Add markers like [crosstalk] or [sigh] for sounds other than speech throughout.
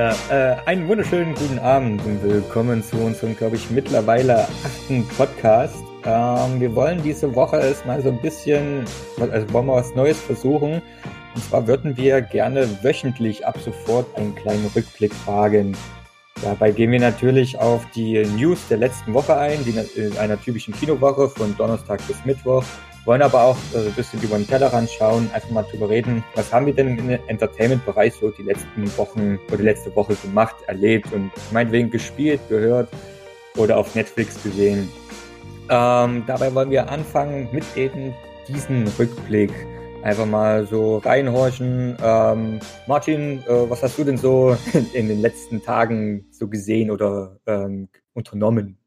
Ja, äh, einen wunderschönen guten Abend und willkommen zu unserem, glaube ich, mittlerweile achten Podcast. Ähm, wir wollen diese Woche erstmal so ein bisschen, also wollen wir was Neues versuchen. Und zwar würden wir gerne wöchentlich ab sofort einen kleinen Rückblick wagen. Dabei gehen wir natürlich auf die News der letzten Woche ein, die in einer typischen Kinowoche von Donnerstag bis Mittwoch wollen aber auch äh, ein bisschen über den Tellerrand schauen, einfach mal drüber reden, was haben wir denn im Entertainment-Bereich so die letzten Wochen oder die letzte Woche gemacht, erlebt und meinetwegen gespielt, gehört oder auf Netflix gesehen. Ähm, dabei wollen wir anfangen mit eben diesen Rückblick. Einfach mal so reinhorchen. Ähm, Martin, äh, was hast du denn so [laughs] in den letzten Tagen so gesehen oder ähm, unternommen?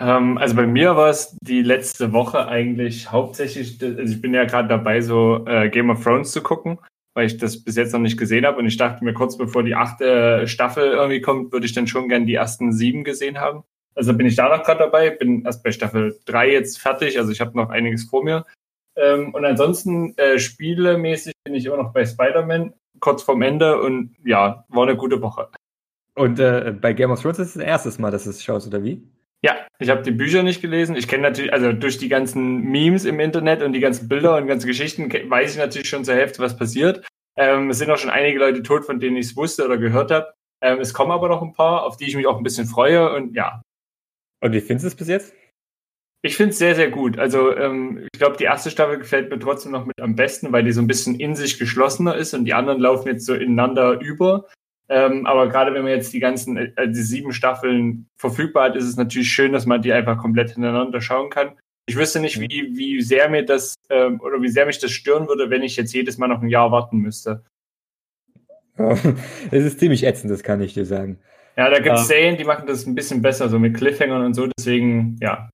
Ähm, also bei mir war es die letzte Woche eigentlich hauptsächlich, also ich bin ja gerade dabei, so äh, Game of Thrones zu gucken, weil ich das bis jetzt noch nicht gesehen habe und ich dachte mir kurz bevor die achte Staffel irgendwie kommt, würde ich dann schon gern die ersten sieben gesehen haben. Also bin ich da noch gerade dabei, bin erst bei Staffel drei jetzt fertig, also ich habe noch einiges vor mir. Ähm, und ansonsten äh, spielemäßig bin ich immer noch bei Spider-Man, kurz vorm Ende und ja, war eine gute Woche. Und äh, bei Game of Thrones ist es das erste Mal, dass du es schaust, oder wie? Ja, ich habe die Bücher nicht gelesen. Ich kenne natürlich, also durch die ganzen Memes im Internet und die ganzen Bilder und ganze Geschichten weiß ich natürlich schon zur Hälfte, was passiert. Ähm, es sind auch schon einige Leute tot, von denen ich es wusste oder gehört habe. Ähm, es kommen aber noch ein paar, auf die ich mich auch ein bisschen freue und ja. Und wie findest du es bis jetzt? Ich finde es sehr, sehr gut. Also ähm, ich glaube, die erste Staffel gefällt mir trotzdem noch mit am besten, weil die so ein bisschen in sich geschlossener ist und die anderen laufen jetzt so ineinander über. Ähm, aber gerade wenn man jetzt die ganzen, äh, die sieben Staffeln verfügbar hat, ist es natürlich schön, dass man die einfach komplett hintereinander schauen kann. Ich wüsste nicht, mhm. wie, wie sehr mir das ähm, oder wie sehr mich das stören würde, wenn ich jetzt jedes Mal noch ein Jahr warten müsste. [laughs] Es ist ziemlich ätzend, das kann ich dir sagen. Ja, da gibt es äh, Serien, die machen das ein bisschen besser, so mit Cliffhangern und so, deswegen, ja.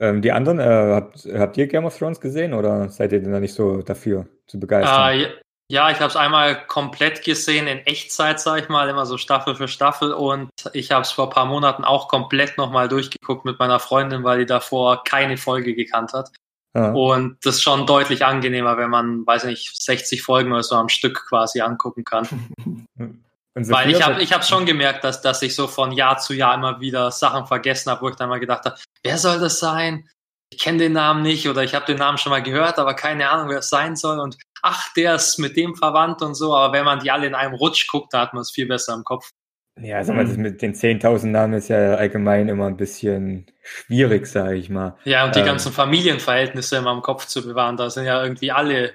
Ähm, die anderen, äh, habt, habt ihr Game of Thrones gesehen oder seid ihr denn da nicht so dafür zu begeistern? Uh, ja, ich habe es einmal komplett gesehen in Echtzeit, sage ich mal, immer so Staffel für Staffel. Und ich habe es vor ein paar Monaten auch komplett nochmal durchgeguckt mit meiner Freundin, weil die davor keine Folge gekannt hat. Ja. Und das ist schon deutlich angenehmer, wenn man, weiß nicht, 60 Folgen oder so am Stück quasi angucken kann. [laughs] Weil ich habe ich hab schon gemerkt, dass, dass ich so von Jahr zu Jahr immer wieder Sachen vergessen habe, wo ich dann mal gedacht habe, wer soll das sein? Ich kenne den Namen nicht oder ich habe den Namen schon mal gehört, aber keine Ahnung, wer es sein soll. Und ach, der ist mit dem verwandt und so, aber wenn man die alle in einem Rutsch guckt, da hat man es viel besser im Kopf. Ja, sag mal, das mit den 10.000 Namen ist ja allgemein immer ein bisschen schwierig, sage ich mal. Ja, und die ähm, ganzen Familienverhältnisse immer im Kopf zu bewahren, da sind ja irgendwie alle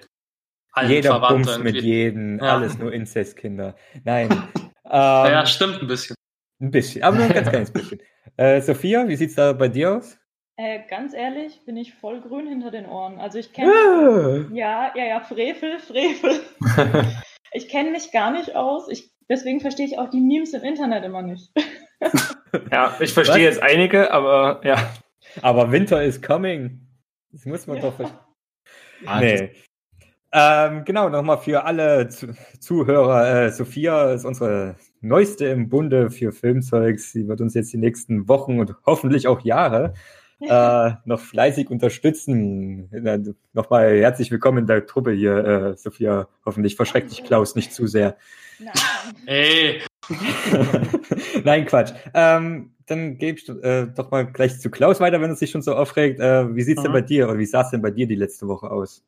jeder Bums mit jedem, ja. alles nur Inzestkinder. Nein. [laughs] ähm, ja, stimmt ein bisschen. Ein bisschen, aber nur ein ganz kleines bisschen. Äh, Sophia, wie sieht's da bei dir aus? Äh, ganz ehrlich, bin ich voll grün hinter den Ohren. Also ich kenne. Ah. Ja, ja, ja, Frevel, Frevel. [laughs] ich kenne mich gar nicht aus. Ich, deswegen verstehe ich auch die Memes im Internet immer nicht. [laughs] ja, ich verstehe jetzt einige, aber ja. Aber Winter is coming. Das muss man ja. doch verstehen. Ah, nee. Ähm, genau, nochmal für alle Zuhörer. Äh, Sophia ist unsere neueste im Bunde für Filmzeugs. Sie wird uns jetzt die nächsten Wochen und hoffentlich auch Jahre äh, noch fleißig unterstützen. Nochmal herzlich willkommen in der Truppe hier, äh, Sophia. Hoffentlich verschreckt dich Klaus nicht zu sehr. Nein. Hey. [laughs] Nein, Quatsch. Ähm, dann gebe ich äh, doch mal gleich zu Klaus weiter, wenn es sich schon so aufregt. Äh, wie sieht's mhm. denn bei dir oder wie sah es denn bei dir die letzte Woche aus?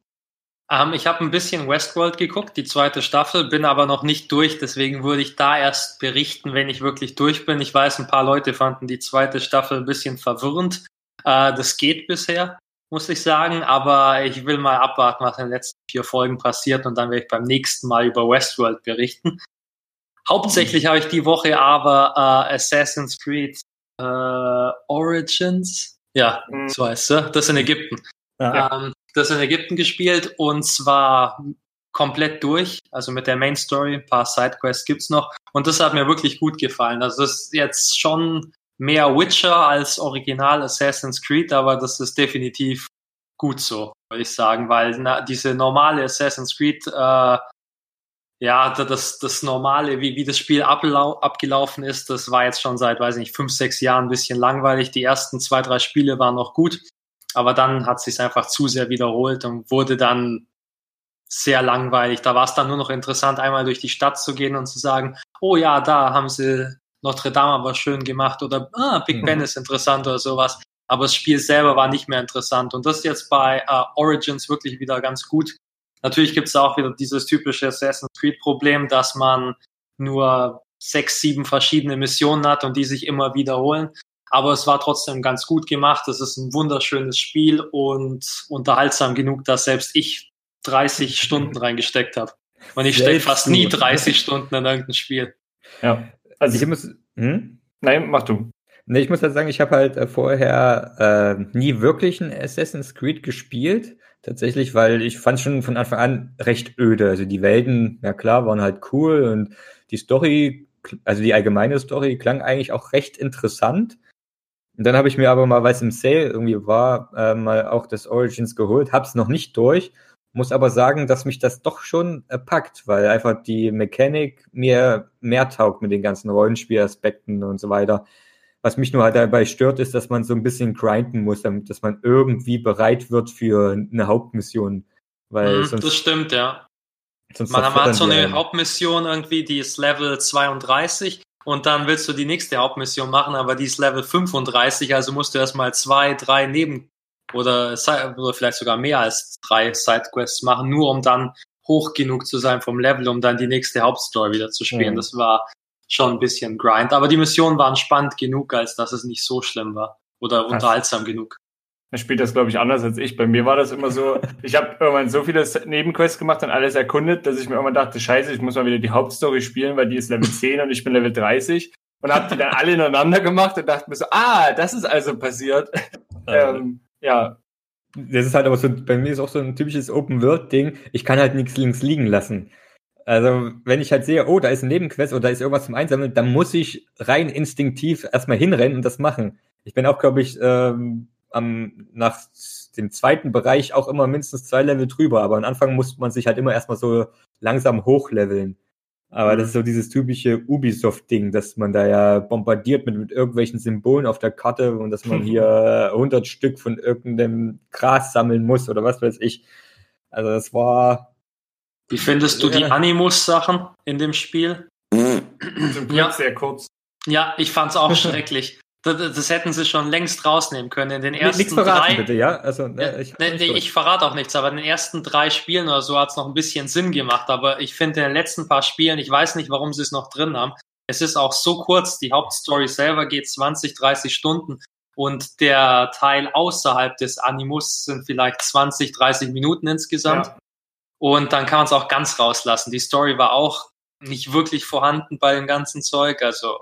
Um, ähm, ich habe ein bisschen Westworld geguckt, die zweite Staffel, bin aber noch nicht durch, deswegen würde ich da erst berichten, wenn ich wirklich durch bin. Ich weiß, ein paar Leute fanden die zweite Staffel ein bisschen verwirrend. Äh, das geht bisher, muss ich sagen, aber ich will mal abwarten, was in den letzten vier Folgen passiert und dann werde ich beim nächsten Mal über Westworld berichten. Hauptsächlich mhm. habe ich die Woche aber äh, Assassin's Creed äh, Origins, ja, mhm. so heißt es, das in Ägypten. Ja. Ähm, das in Ägypten gespielt und zwar komplett durch, also mit der Main Story, ein paar Sidequests gibt's noch und das hat mir wirklich gut gefallen. Also das ist jetzt schon mehr Witcher als Original Assassin's Creed, aber das ist definitiv gut so, würde ich sagen, weil na, diese normale Assassin's Creed, äh, ja, das, das normale, wie, wie das Spiel abgelaufen ist, das war jetzt schon seit, weiß nicht, fünf, sechs Jahren ein bisschen langweilig. Die ersten zwei, drei Spiele waren noch gut, aber dann hat sich einfach zu sehr wiederholt und wurde dann sehr langweilig. Da war es dann nur noch interessant, einmal durch die Stadt zu gehen und zu sagen, oh ja, da haben sie Notre Dame aber schön gemacht oder ah, Big Ben mhm. ist interessant oder sowas. Aber das Spiel selber war nicht mehr interessant. Und das ist jetzt bei uh, Origins wirklich wieder ganz gut. Natürlich gibt es auch wieder dieses typische Assassin's Creed-Problem, dass man nur sechs, sieben verschiedene Missionen hat und die sich immer wiederholen. Aber es war trotzdem ganz gut gemacht. Es ist ein wunderschönes Spiel und unterhaltsam genug, dass selbst ich 30 [laughs] Stunden reingesteckt habe. Und ich stecke fast nie 30 Stunden in irgendein Spiel. Ja. Also ich muss. Hm? Nein, mach du. Nee, ich muss halt sagen, ich habe halt äh, vorher äh, nie wirklich ein Assassin's Creed gespielt. Tatsächlich, weil ich fand schon von Anfang an recht öde. Also die Welten, ja klar, waren halt cool und die Story, also die allgemeine Story klang eigentlich auch recht interessant. Und dann habe ich mir aber mal, weil es im Sale irgendwie war, äh, mal auch das Origins geholt, hab's noch nicht durch muss aber sagen, dass mich das doch schon äh, packt, weil einfach die Mechanik mir mehr taugt mit den ganzen Rollenspielaspekten und so weiter. Was mich nur halt dabei stört, ist, dass man so ein bisschen grinden muss, damit dass man irgendwie bereit wird für eine Hauptmission. Weil mm, sonst, das stimmt, ja. man hat so eine Hauptmission irgendwie, die ist Level 32 und dann willst du die nächste Hauptmission machen, aber die ist Level 35, also musst du erstmal zwei, drei Neben oder, oder vielleicht sogar mehr als drei Sidequests machen, nur um dann hoch genug zu sein vom Level, um dann die nächste Hauptstory wieder zu spielen. Mhm. Das war schon ein bisschen Grind. Aber die Missionen waren spannend genug, als dass es nicht so schlimm war. Oder unterhaltsam Ach. genug. Er spielt das, glaube ich, anders als ich. Bei mir war das immer so, [laughs] ich habe irgendwann so viele Nebenquests gemacht und alles erkundet, dass ich mir irgendwann dachte, scheiße, ich muss mal wieder die Hauptstory spielen, weil die ist Level [laughs] 10 und ich bin Level 30. Und habe die dann alle ineinander gemacht und dachte mir so, ah, das ist also passiert. [laughs] ähm, ja. Das ist halt aber so, bei mir ist auch so ein typisches Open-World-Ding. Ich kann halt nichts links liegen lassen. Also, wenn ich halt sehe, oh, da ist ein Nebenquest oder da ist irgendwas zum Einsammeln, dann muss ich rein instinktiv erstmal hinrennen und das machen. Ich bin auch, glaube ich, ähm, am, nach dem zweiten Bereich auch immer mindestens zwei Level drüber, aber am Anfang muss man sich halt immer erstmal so langsam hochleveln. Aber das ist so dieses typische Ubisoft-Ding, dass man da ja bombardiert mit, mit irgendwelchen Symbolen auf der Karte und dass man hier [laughs] 100 Stück von irgendeinem Gras sammeln muss oder was weiß ich. Also das war. Wie findest du die Animus-Sachen in dem Spiel? Zum Glück ja. sehr kurz. Ja, ich fand's auch [laughs] schrecklich. Das, das, hätten sie schon längst rausnehmen können. In den ersten nichts verraten, drei, bitte, ja? Also, ne, ich, ne, nee, ich verrate auch nichts, aber in den ersten drei Spielen oder so hat es noch ein bisschen Sinn gemacht. Aber ich finde in den letzten paar Spielen, ich weiß nicht, warum sie es noch drin haben. Es ist auch so kurz, die Hauptstory selber geht 20, 30 Stunden und der Teil außerhalb des Animus sind vielleicht 20, 30 Minuten insgesamt. Ja. Und dann kann man es auch ganz rauslassen. Die Story war auch nicht wirklich vorhanden bei dem ganzen Zeug. Also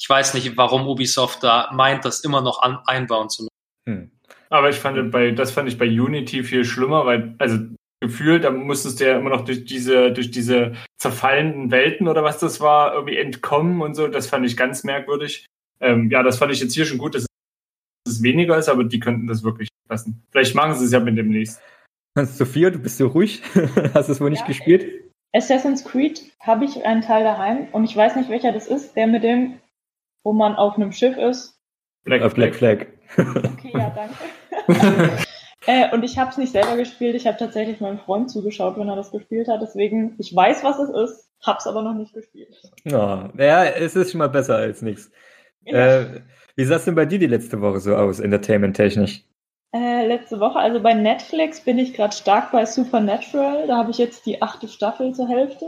ich weiß nicht, warum Ubisoft da meint, das immer noch an, einbauen zu müssen. Hm. Aber ich fand bei, das fand ich bei Unity viel schlimmer, weil, also gefühlt, da musstest du ja immer noch durch diese, durch diese zerfallenden Welten oder was das war, irgendwie entkommen und so. Das fand ich ganz merkwürdig. Ähm, ja, das fand ich jetzt hier schon gut, dass es weniger ist, aber die könnten das wirklich lassen. Vielleicht machen sie es ja mit dem nächsten. Sophia, du bist so ruhig. [laughs] Hast du es wohl nicht ja, gespielt? Assassin's Creed habe ich einen Teil daheim und ich weiß nicht, welcher das ist, der mit dem wo man auf einem Schiff ist. Black, Flag. Black Flag. Okay, ja, danke. [laughs] äh, und ich habe es nicht selber gespielt, ich habe tatsächlich meinem Freund zugeschaut, wenn er das gespielt hat. Deswegen, ich weiß, was es ist, hab's aber noch nicht gespielt. Ja, ja es ist schon mal besser als nichts. Ja. Äh, wie sah es denn bei dir die letzte Woche so aus, entertainment-technisch? Äh, letzte Woche, also bei Netflix bin ich gerade stark bei Supernatural. Da habe ich jetzt die achte Staffel zur Hälfte.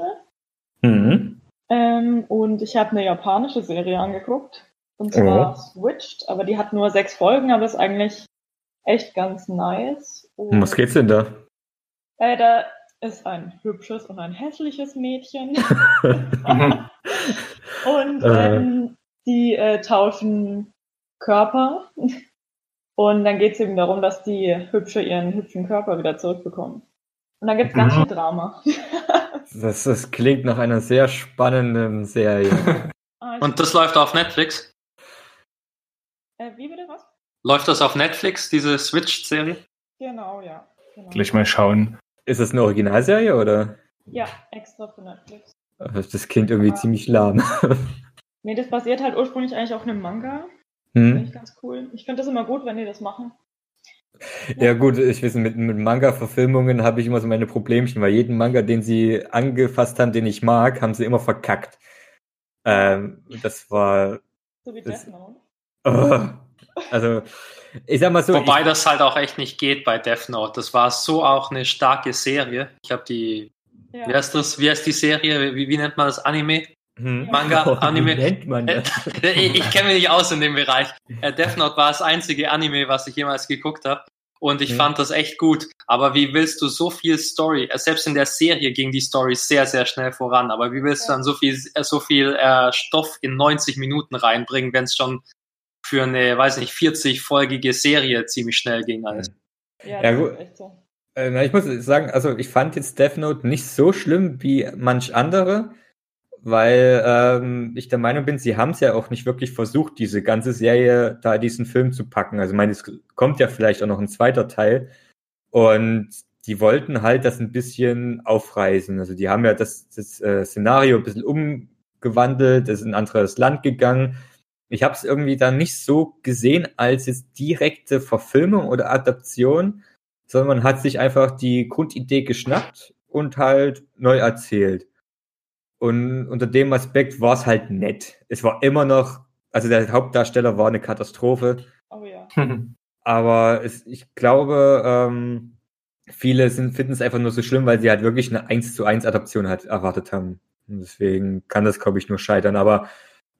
Mhm. Ähm, und ich habe eine japanische Serie angeguckt. Und zwar oh. Switched, aber die hat nur sechs Folgen, aber ist eigentlich echt ganz nice. Und, Was geht's denn da? Äh, da ist ein hübsches und ein hässliches Mädchen. [laughs] und äh. ähm, die äh, tauschen Körper. Und dann geht es eben darum, dass die Hübsche ihren hübschen Körper wieder zurückbekommen. Und dann gibt es ganz mhm. viel Drama. [laughs] Das, das klingt nach einer sehr spannenden Serie. [laughs] Ah, Und das läuft auf Netflix? Äh, wie bitte was? Läuft das auf Netflix, diese Switch-Serie? Genau, ja. Genau. Gleich mal schauen. Ist das eine Originalserie oder? Ja, extra für Netflix. Das klingt irgendwie ja. ziemlich lahm. nee, das basiert halt ursprünglich eigentlich auf einem Manga. Hm. Finde ich ganz cool. Ich finde das immer gut, wenn die das machen. Ja gut, ich weiß, mit, mit Manga-Verfilmungen habe ich immer so meine Problemchen, weil jeden Manga, den sie angefasst haben, den ich mag, haben sie immer verkackt. Ähm, das war. So wie Das- Death Note. Oh, also, ich sag mal so. Wobei ich, das halt auch echt nicht geht bei Death Note. Das war so auch eine starke Serie. Ich habe die, Ja. wie heißt das, wie heißt die Serie, wie, wie nennt man das, Anime? Hm, Manga, [laughs] oh, Anime. Wie nennt man das? [laughs] ich ich kenne mich nicht aus in dem Bereich. Äh, Death Note war das einzige Anime, was ich jemals geguckt habe. Und ich Mhm. fand das echt gut. Aber wie willst du so viel Story, äh, selbst in der Serie ging die Story sehr, sehr schnell voran. Aber wie willst du Ja. dann so viel, äh, so viel äh, Stoff in 90 Minuten reinbringen, wenn es schon für eine, weiß nicht, 40-folgige Serie ziemlich schnell ging alles? Ja, Ja, das gut. so. Äh, na, ich muss sagen, also ich fand jetzt Death Note nicht so schlimm wie manch andere, weil ähm, ich der Meinung bin, sie haben es ja auch nicht wirklich versucht, diese ganze Serie da diesen Film zu packen. Also ich meine, es kommt ja vielleicht auch noch ein zweiter Teil und die wollten halt das ein bisschen aufreißen. Also die haben ja das, das äh, Szenario ein bisschen umgewandelt, ist in ein anderes Land gegangen. Ich habe es irgendwie da nicht so gesehen als jetzt direkte Verfilmung oder Adaption, sondern man hat sich einfach die Grundidee geschnappt und halt neu erzählt. Und unter dem Aspekt war es halt nett. Es war immer noch, also der Hauptdarsteller war eine Katastrophe, Oh ja. [laughs] aber es, ich glaube, ähm, viele sind, finden es einfach nur so schlimm, weil sie halt wirklich eine 1 zu 1 Adaption halt erwartet haben. Und deswegen kann das, glaube ich, nur scheitern. Aber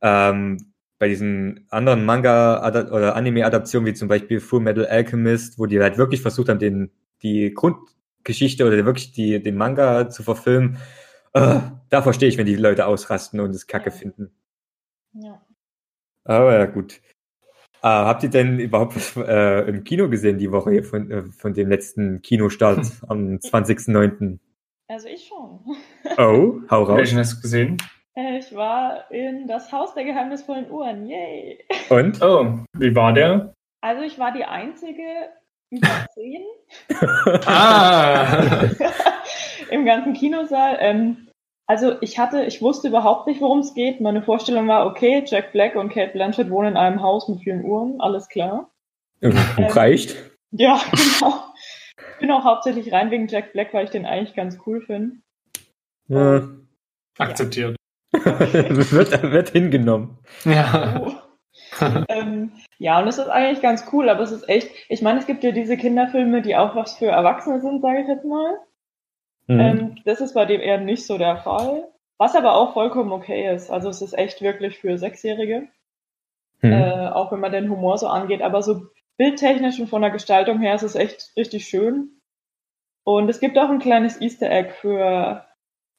ähm, bei diesen anderen Manga- oder Anime-Adaptionen, wie zum Beispiel Full Metal Alchemist, wo die halt wirklich versucht haben, den, die Grundgeschichte oder wirklich die, den Manga zu verfilmen, äh, da verstehe ich, wenn die Leute ausrasten und es kacke Ja. finden. ja. Aber ja, gut. Äh, habt ihr denn überhaupt was äh, im Kino gesehen die Woche hier von, äh, von dem letzten Kinostart [laughs] am 20.09.? Also ich schon. [laughs] Oh, hau raus. Welchen hast du gesehen? Äh, Ich war in das Haus der geheimnisvollen Uhren. Yay! Und? Oh, wie war der? Also ich war die einzige über zehn [laughs] Ah! Im ganzen Kinosaal. Ähm, also ich hatte, ich wusste überhaupt nicht, worum es geht. Meine Vorstellung war, okay, Jack Black und Kate Blanchett wohnen in einem Haus mit vielen Uhren, alles klar. Reicht. Ja, [laughs] genau. Ich bin auch hauptsächlich rein wegen Jack Black, weil ich den eigentlich ganz cool finde. Ja. Akzeptiert. [laughs] wird, wird hingenommen. Ja. [laughs] ähm, ja, und es ist eigentlich ganz cool, aber es ist echt, ich meine, es gibt ja diese Kinderfilme, die auch was für Erwachsene sind, sage ich jetzt mal. Mhm. Ähm, das ist bei dem eher nicht so der Fall. Was aber auch vollkommen okay ist. Also es ist echt wirklich für Sechsjährige, Mhm. äh, auch wenn man den Humor so angeht. Aber so bildtechnisch und von der Gestaltung her ist es echt richtig schön. Und es gibt auch ein kleines Easter Egg für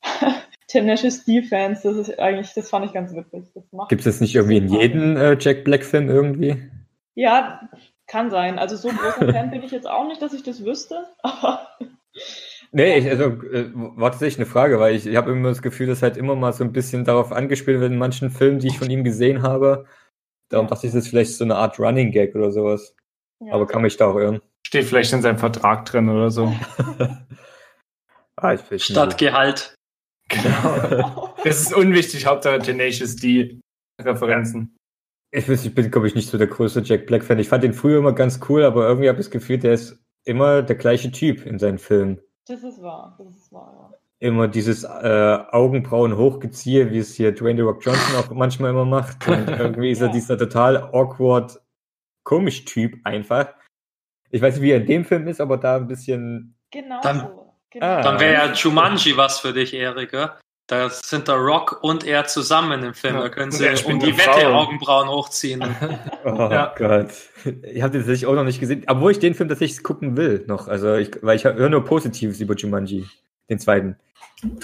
[laughs] Tenacious D-Fans. Das ist eigentlich, das fand ich ganz witzig. Gibt es das nicht irgendwie in jedem äh, Jack Black-Film irgendwie? Ja, kann sein. Also so großer Fan bin ich jetzt auch nicht, dass ich das wüsste. [laughs] Aber Nee, ich, also äh, war tatsächlich eine Frage, weil ich, ich habe immer das Gefühl, dass halt immer mal so ein bisschen darauf angespielt wird in manchen Filmen, die ich von ihm gesehen habe. Darum dachte ich, das ist vielleicht so eine Art Running Gag oder sowas. ja. Aber kann mich da auch irren. Steht vielleicht in seinem Vertrag drin oder so. [laughs] ah. Statt Gehalt. Genau. Das ist unwichtig, Hauptsache Tenacious D Referenzen. Ich, weiß, ich bin, glaube ich, nicht so der größte Jack Black-Fan. Ich fand den früher immer ganz cool, aber irgendwie habe ich das Gefühl, der ist immer der gleiche Typ in seinen Filmen. Das ist wahr. Das ist wahr, ja. Immer dieses äh, Augenbrauen hochgeziehe, wie es hier Dwayne The Rock Johnson auch manchmal immer macht. [laughs] Und irgendwie ist er Ja. dieser total awkward, komisch Typ einfach. Ich weiß nicht, wie er in dem Film ist, aber da ein bisschen. Genau Dann- so. Genau. Ah. Dann wäre ja Jumanji was für dich, Erik. ja? Da sind der Rock und er zusammen im Film. Ja. Da können Und sie um die Wette Frau. Augenbrauen hochziehen. [laughs] Oh Ja. Gott. Ich habe den tatsächlich auch noch nicht gesehen, obwohl ich den Film tatsächlich gucken will noch. Also ich, weil ich höre nur Positives über Jumanji. Den zweiten.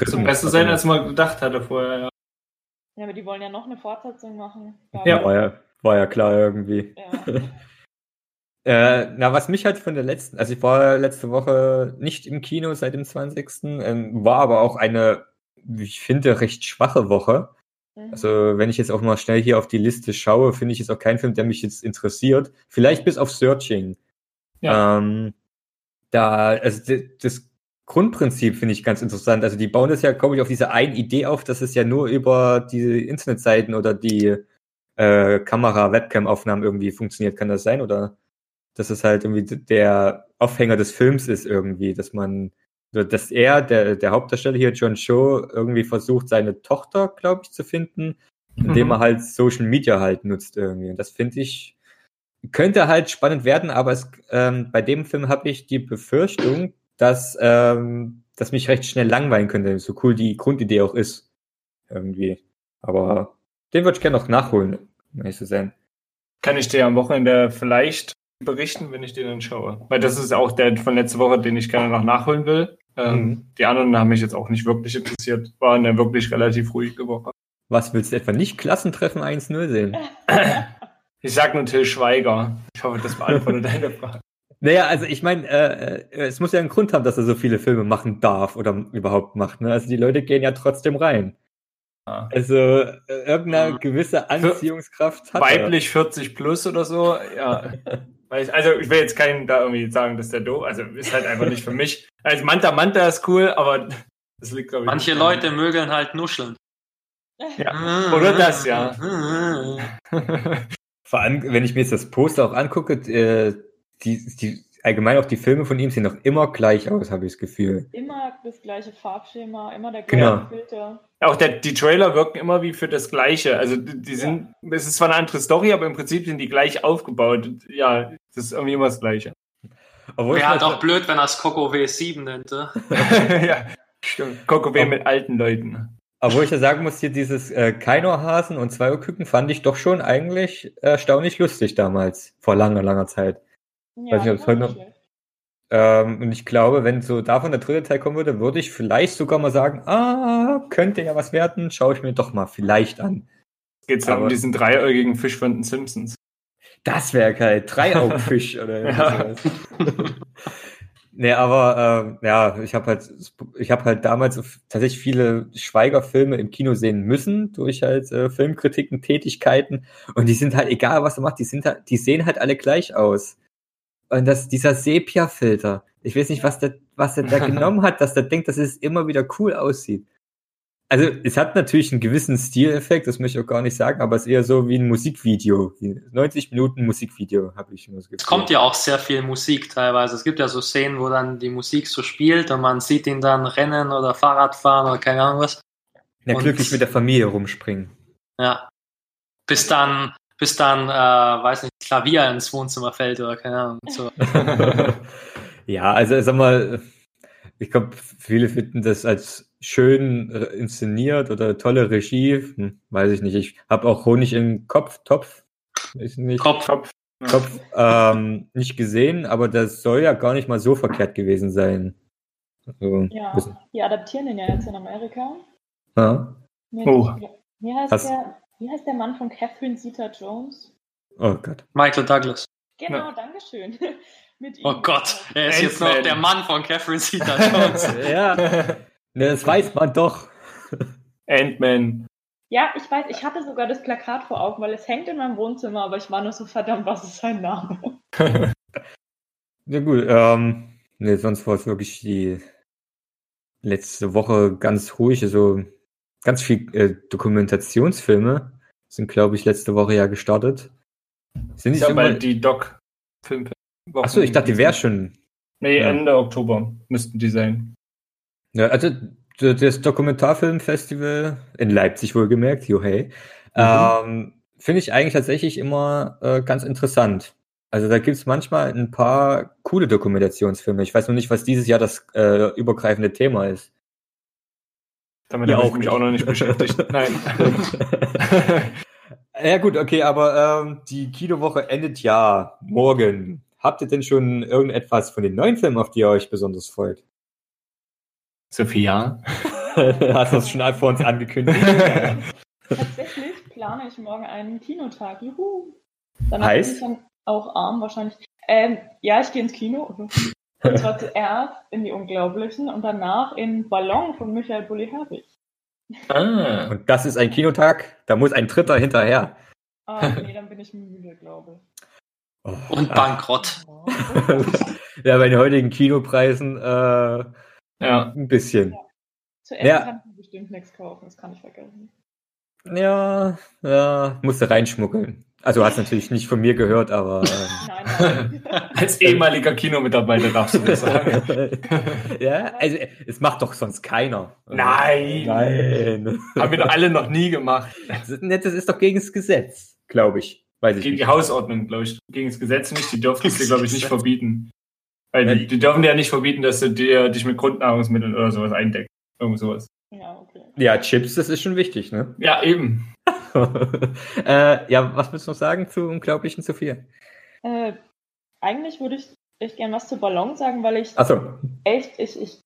Soll besser sein, als man gedacht hatte vorher. Ja. Ja, aber die wollen ja noch eine Fortsetzung machen. Ja. War ja, war ja klar irgendwie. ja. [laughs] Äh, na, was mich halt von der letzten, also ich war letzte Woche nicht im Kino seit dem 20. Ähm, war aber auch eine, ich finde, recht schwache Woche. Mhm. Also wenn ich jetzt auch mal schnell hier auf die Liste schaue, finde ich jetzt auch keinen Film, der mich jetzt interessiert. Vielleicht bis auf Searching. Ja. Ähm, da, also das Grundprinzip finde ich ganz interessant. Also die bauen das ja, glaube ich, auf diese eine Idee auf, dass es ja nur über die Internetseiten oder die äh, Kamera-Webcam-Aufnahmen irgendwie funktioniert. Kann das sein? Oder dass es halt irgendwie der Aufhänger des Films ist irgendwie, dass man, dass er, der, der Hauptdarsteller hier, John Cho, irgendwie versucht, seine Tochter, glaube ich, zu finden indem Mhm. man halt Social Media halt nutzt irgendwie. Und das finde ich, könnte halt spannend werden, aber es, ähm, bei dem Film habe ich die Befürchtung, dass, ähm, dass mich recht schnell langweilen könnte, so cool die Grundidee auch ist. Irgendwie. Aber den würde ich gerne noch nachholen, zu sein. Kann ich dir am Wochenende vielleicht berichten, wenn ich den dann schaue. Weil das ist auch der von letzter Woche, den ich gerne noch nachholen will. Ähm, Mhm. Die anderen haben mich jetzt auch nicht wirklich interessiert. War eine wirklich relativ ruhige Woche. Was willst du etwa nicht Klassentreffen 1-0 sehen? [clears throat] Ich sag nur Till Schweiger. Ich hoffe, das beantwortet [laughs] deine Frage. Naja, also ich meine, äh, äh, es muss ja einen Grund haben, dass er so viele Filme machen darf oder überhaupt macht. Ne? Also die Leute gehen ja trotzdem rein. Ja. Also äh, irgendeine Mhm. gewisse Anziehungskraft hat Weiblich 40 plus oder so, ja. [laughs] Ich, also ich will jetzt keinen da irgendwie sagen, dass der doof, also ist halt einfach nicht für mich. Also Manta Manta ist cool, aber das liegt glaube ich. Manche nicht an- Leute mögen halt nuscheln. Ja. Oder das, ja. [laughs] Vor allem, wenn ich mir jetzt das Poster auch angucke, äh, die, die allgemein auch die Filme von ihm sehen noch immer gleich aus, habe ich das Gefühl. Immer das gleiche Farbschema, immer der Genau. gleiche Filter. Auch der, die Trailer wirken immer wie für das Gleiche. Also die, die sind, es ist zwar eine andere Story, aber im Prinzip sind die gleich aufgebaut. Ja, das ist irgendwie immer das Gleiche. Wäre halt auch blöd, wenn er es Coco W7 nennt. äh. [laughs] ja, stimmt. Coco W mit alten Leuten. Obwohl ich ja sagen muss, hier dieses äh, Kainor-Hasen und Zweierküken fand ich doch schon eigentlich erstaunlich lustig damals, vor langer, langer Zeit. Ja, Weiß nicht, ob noch- schlecht. Ähm, und ich glaube, wenn so davon der dritte Teil kommen würde, würde ich vielleicht sogar mal sagen, ah, könnte ja was werden, schaue ich mir doch mal vielleicht an. Geht's Aber- um diesen dreieugigen Fisch von den Simpsons. Das wäre geil, Dreiaugenfisch oder [laughs] Ja. irgendwie sowas. [laughs] Nee, aber ähm, ja, ich habe halt, ich habe halt damals tatsächlich viele Schweigerfilme im Kino sehen müssen durch halt äh, Filmkritiken, Tätigkeiten und die sind halt egal, was er macht, die sind halt, die sehen halt alle gleich aus. Und das, dieser Sepia-Filter, ich weiß nicht, was der, was der da [laughs] genommen hat, dass der denkt, dass es immer wieder cool aussieht. Also es hat natürlich einen gewissen Stileffekt, das möchte ich auch gar nicht sagen, aber es ist eher so wie ein Musikvideo. Wie 90 Minuten Musikvideo, habe ich Gefühl. Es kommt ja auch sehr viel Musik teilweise. Es gibt ja so Szenen, wo dann die Musik so spielt und man sieht ihn dann rennen oder Fahrrad fahren oder keine Ahnung was. Ja, glücklich mit der Familie rumspringen. Ja. Bis dann, bis dann, äh, weiß nicht, Klavier ins Wohnzimmer fällt oder keine Ahnung. So. [laughs] ja, also sag mal, ich glaube, viele finden das als schön äh, inszeniert oder tolle Regie. Hm, weiß ich nicht. Ich habe auch Honig im Kopf, Topf, weiß nicht, Kopf. Kopf. Kopf ähm, nicht gesehen, aber das soll ja gar nicht mal so verkehrt gewesen sein. Also, Ja, wissen- die adaptieren den ja jetzt in Amerika. ja. Oh. Wie heißt Hast- der? Wie heißt der Mann von Catherine Zeta-Jones? Oh Gott. Michael Douglas. Genau, Ja. Dankeschön. [laughs] Mit ihm. Oh Gott, er ist jetzt noch der Mann von Catherine Zeta-Jones. [laughs] Ja, ne, das weiß man doch. Ant-Man. Ja, ich weiß, ich hatte sogar das Plakat vor Augen, weil es hängt in meinem Wohnzimmer, aber ich war nur so verdammt, was ist sein Name? [laughs] Ja gut, ähm, nee, sonst war es wirklich die letzte Woche ganz ruhig, also ganz viel äh, Dokumentationsfilme sind, glaube ich, letzte Woche ja gestartet. Sind Ich nicht immer... bald die Doc-Film. Achso, ich dachte, die wäre schon. Nee, Ja. Ende Oktober müssten die sein. Ja, also das Dokumentarfilmfestival in Leipzig wohlgemerkt, jo hey, ähm, finde ich eigentlich tatsächlich immer äh, ganz interessant. Also da gibt's manchmal ein paar coole Dokumentationsfilme. Ich weiß noch nicht, was dieses Jahr das äh, übergreifende Thema ist. Damit Ja, habe ich auch mich nicht. auch noch nicht beschäftigt. [laughs] Nein. [laughs] ja gut, okay, aber ähm, die Kinowoche endet ja morgen. Habt ihr denn schon irgendetwas von den neuen Filmen, auf die ihr euch besonders freut? Sophia. [laughs] Hast du das schon vor uns angekündigt? Tatsächlich plane ich morgen einen Kinotag. Juhu. Danach Heißt? bin ich dann auch arm wahrscheinlich. Ähm, ja, ich gehe ins Kino. Und zwar zuerst in die Unglaublichen und danach in Ballon von Michael Bulli-Herbig. Ah. Und das ist ein Kinotag, da muss ein Dritter hinterher. Ah, nee, dann bin ich müde, glaube Oh, Und. Bankrott. ich. [laughs] ja, bei den heutigen Kinopreisen äh, Ja. ein bisschen. Zuerst Ja. kann ich mir bestimmt nichts kaufen, das kann ich vergessen. Ja, ja, musste reinschmuggeln. Also hast natürlich nicht von mir gehört, aber. [laughs] Ähm. Nein, nein. [laughs] Als ehemaliger Kinomitarbeiter darfst du das sagen. [laughs] ja, also es macht doch sonst keiner. Nein. Nein. Haben wir doch alle noch nie gemacht. Das ist, das ist doch gegen das Gesetz, glaube ich. Weiß ich gegen nicht. die Hausordnung, glaube ich. Gegen das Gesetz nicht. Die dürfen es dir, glaube ich, nicht verbieten. Weil die, die dürfen dir ja nicht verbieten, dass du dir, dich mit Grundnahrungsmitteln oder sowas eindeckst. Irgend sowas. Ja, okay. Ja, Chips, das ist schon wichtig, ne? Ja, eben. [laughs] äh, ja, was willst du noch sagen zu Unglaublichen Sophia? Äh, eigentlich würde ich echt gern was zu Ballon sagen, weil ich Achso. echt, ich, ich,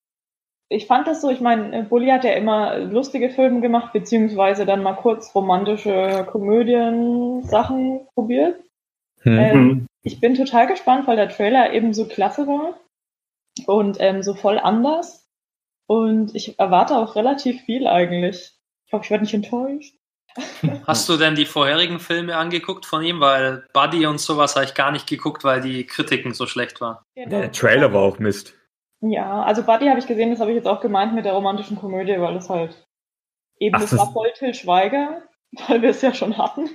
ich fand das so, ich meine, Bully hat ja immer lustige Filme gemacht, beziehungsweise dann mal kurz romantische Komödien-Sachen probiert. Hm. Ähm, ich bin total gespannt, weil der Trailer eben so klasse war und ähm, so voll anders. Und ich erwarte auch relativ viel eigentlich. Ich hoffe, ich werde nicht enttäuscht. Hast du denn die vorherigen Filme angeguckt von ihm? Weil Buddy und sowas habe ich gar nicht geguckt, weil die Kritiken so schlecht waren. Genau. Der Trailer war auch Mist. Ja, also Buddy habe ich gesehen, das habe ich jetzt auch gemeint mit der romantischen Komödie, weil es halt eben, Ach, das das- war voll Till Schweiger, [laughs] weil wir es ja schon hatten.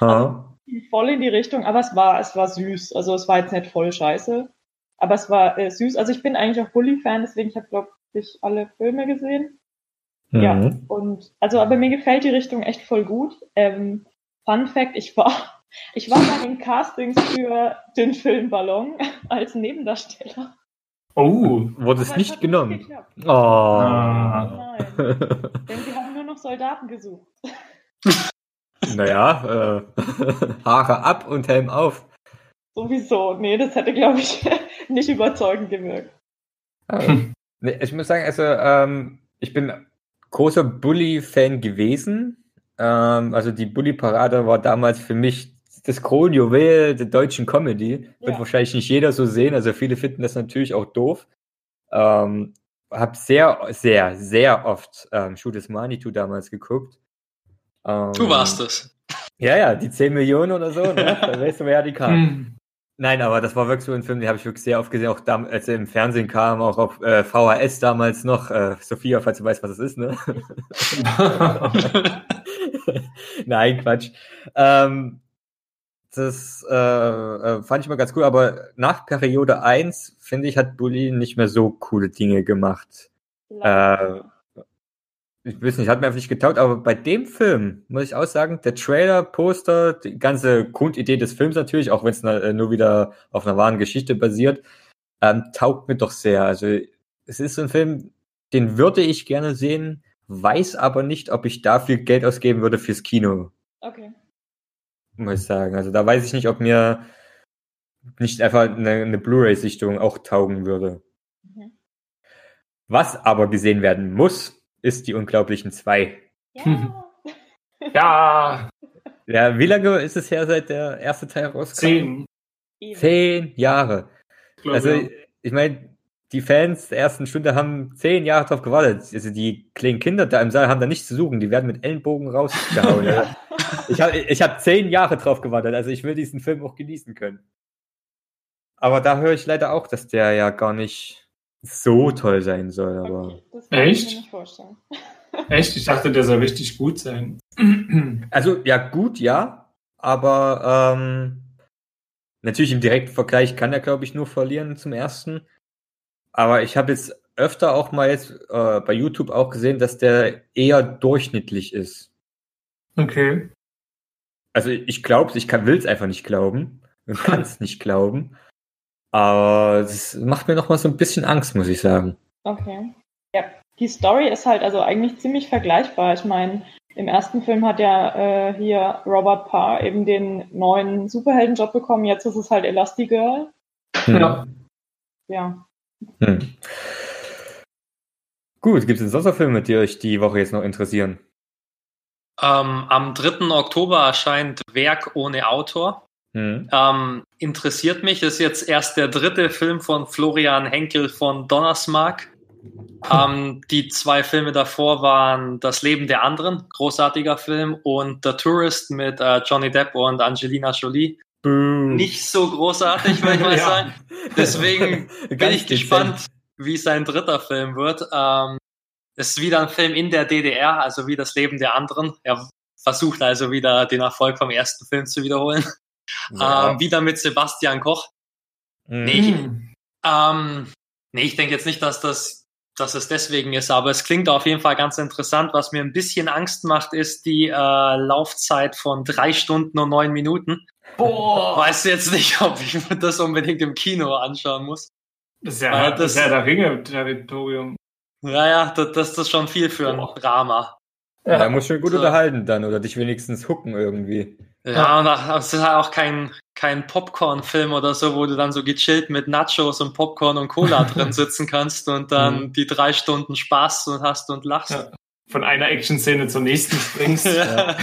Ha? Voll in die Richtung, aber es war, es war süß. Also es war jetzt nicht voll scheiße, aber es war äh, süß. Also ich bin eigentlich auch Bully-Fan, deswegen ich habe, glaube ich, alle Filme gesehen. Ja, Mhm. und also aber mir gefällt die Richtung echt voll gut. Ähm, Fun Fact, ich war, [laughs] ich war bei den Castings für den Film Ballon [laughs] als Nebendarsteller. Oh. Wurde es nicht genommen. geklappt. Oh. Ah. Nein, denn sie haben nur noch Soldaten gesucht. [laughs] naja, äh, Haare ab und Helm auf. Sowieso, nee, das hätte, glaube ich, nicht überzeugend gewirkt. Nee, ich muss sagen, also ähm, ich bin großer Bully-Fan gewesen. Ähm, also die Bully-Parade war damals für mich das Kronjuwel der deutschen Comedy. Wird Ja. wahrscheinlich nicht jeder so sehen. Also viele finden das natürlich auch doof. Ähm, hab sehr, sehr, sehr oft ähm, Shoot is Manitou damals geguckt. Ähm, Du warst es. Ja, ja, die 10 Millionen oder so, ne? [laughs] Da weißt du, wer die kam. Nein, aber das war wirklich so ein Film, den habe ich wirklich sehr oft gesehen, auch dam- als er im Fernsehen kam, auch auf äh, VHS damals noch. Äh, Sophia, falls du weißt, was das ist, ne? [laughs] Nein, Quatsch. Ähm, das äh, äh, fand ich mal ganz cool, aber nach Periode 1, finde ich, hat Bully nicht mehr so coole Dinge gemacht. Äh, ich weiß nicht, hat mir einfach nicht getaugt, aber bei dem Film muss ich auch sagen, der Trailer, Poster, die ganze Grundidee des Films natürlich, auch wenn es äh, nur wieder auf einer wahren Geschichte basiert, ähm, taugt mir doch sehr. Also es ist so ein Film, den würde ich gerne sehen, weiß aber nicht, ob ich dafür Geld ausgeben würde fürs Kino, Okay. muss ich sagen. Also da weiß ich nicht, ob mir nicht einfach eine, eine Blu-ray-Sichtung auch taugen würde. Mhm. Was aber gesehen werden muss, ist die Unglaublichen zwei. Ja. [laughs] ja, Ja, wie lange ist es her, seit der erste Teil rauskam? zehn. Zehn Jahre. glaub Also, ich. ich meine, die Fans der ersten Stunde haben zehn Jahre drauf gewartet. Also, die kleinen Kinder da im Saal haben da nichts zu suchen. Die werden mit Ellenbogen rausgehauen. [laughs] Also, ich habe ich hab zehn Jahre drauf gewartet. Also, ich will diesen Film auch genießen können. Aber da höre ich leider auch, dass der ja gar nicht so toll sein soll. Aber Okay, das kann ich Echt? mir nicht vorstellen. [laughs] Echt? Ich dachte, der soll richtig gut sein. [clears throat] Also ja, gut, ja, aber ähm, natürlich im direkten Vergleich kann er, glaube ich, nur verlieren zum ersten. Aber ich habe jetzt öfter auch mal jetzt äh, bei YouTube auch gesehen, dass der eher durchschnittlich ist. Okay. Also ich glaube ich kann will es einfach nicht glauben und kann es [laughs] nicht glauben. Aber es macht mir noch mal so ein bisschen Angst, muss ich sagen. Okay. Ja, die Story ist halt also eigentlich ziemlich vergleichbar. Ich meine, im ersten Film hat ja äh, hier Robert Parr eben den neuen Superheldenjob bekommen. Jetzt ist es halt Elastigirl. Hm. Ja. Ja. Hm. Gut, gibt es denn sonst noch Filme, die euch die Woche jetzt noch interessieren? Ähm, am 3. Oktober erscheint Werk ohne Autor. Hm. Ähm, interessiert mich, ist jetzt erst der dritte Film von Florian Henkel von Donnersmarck. Ähm, die zwei Filme davor waren Das Leben der anderen, großartiger Film, und The Tourist mit äh, Johnny Depp und Angelina Jolie. Boo. Nicht so großartig, würde ich mal [laughs] Ja. sagen. Deswegen [laughs] bin ich gespannt, wie sein dritter Film wird. Ähm, es ist wieder ein Film in der DDR, also wie das Leben der anderen. Er versucht also wieder den Erfolg vom ersten Film zu wiederholen. Ja. Ähm, wieder mit Sebastian Koch. Mhm. Nee, ich, ähm, nee, ich denke jetzt nicht, dass das dass es deswegen ist, aber es klingt auf jeden Fall ganz interessant. Was mir ein bisschen Angst macht, ist die äh, Laufzeit von drei Stunden und neun Minuten. Boah. Weiß jetzt nicht, ob ich mir das unbedingt im Kino anschauen muss. Das ist ja, das, das ist ja der Ringe-Territorium. Ja, ja, das, das ist schon viel für ein Drama. Ja, ja muss schon gut so. unterhalten dann oder dich wenigstens hucken irgendwie. Ja, und es ist halt auch kein, kein Popcorn-Film oder so, wo du dann so gechillt mit Nachos und Popcorn und Cola [laughs] drin sitzen kannst und dann mhm. die drei Stunden Spaß und hast und lachst. Ja. Von einer Action-Szene zur nächsten springst. [laughs] ja.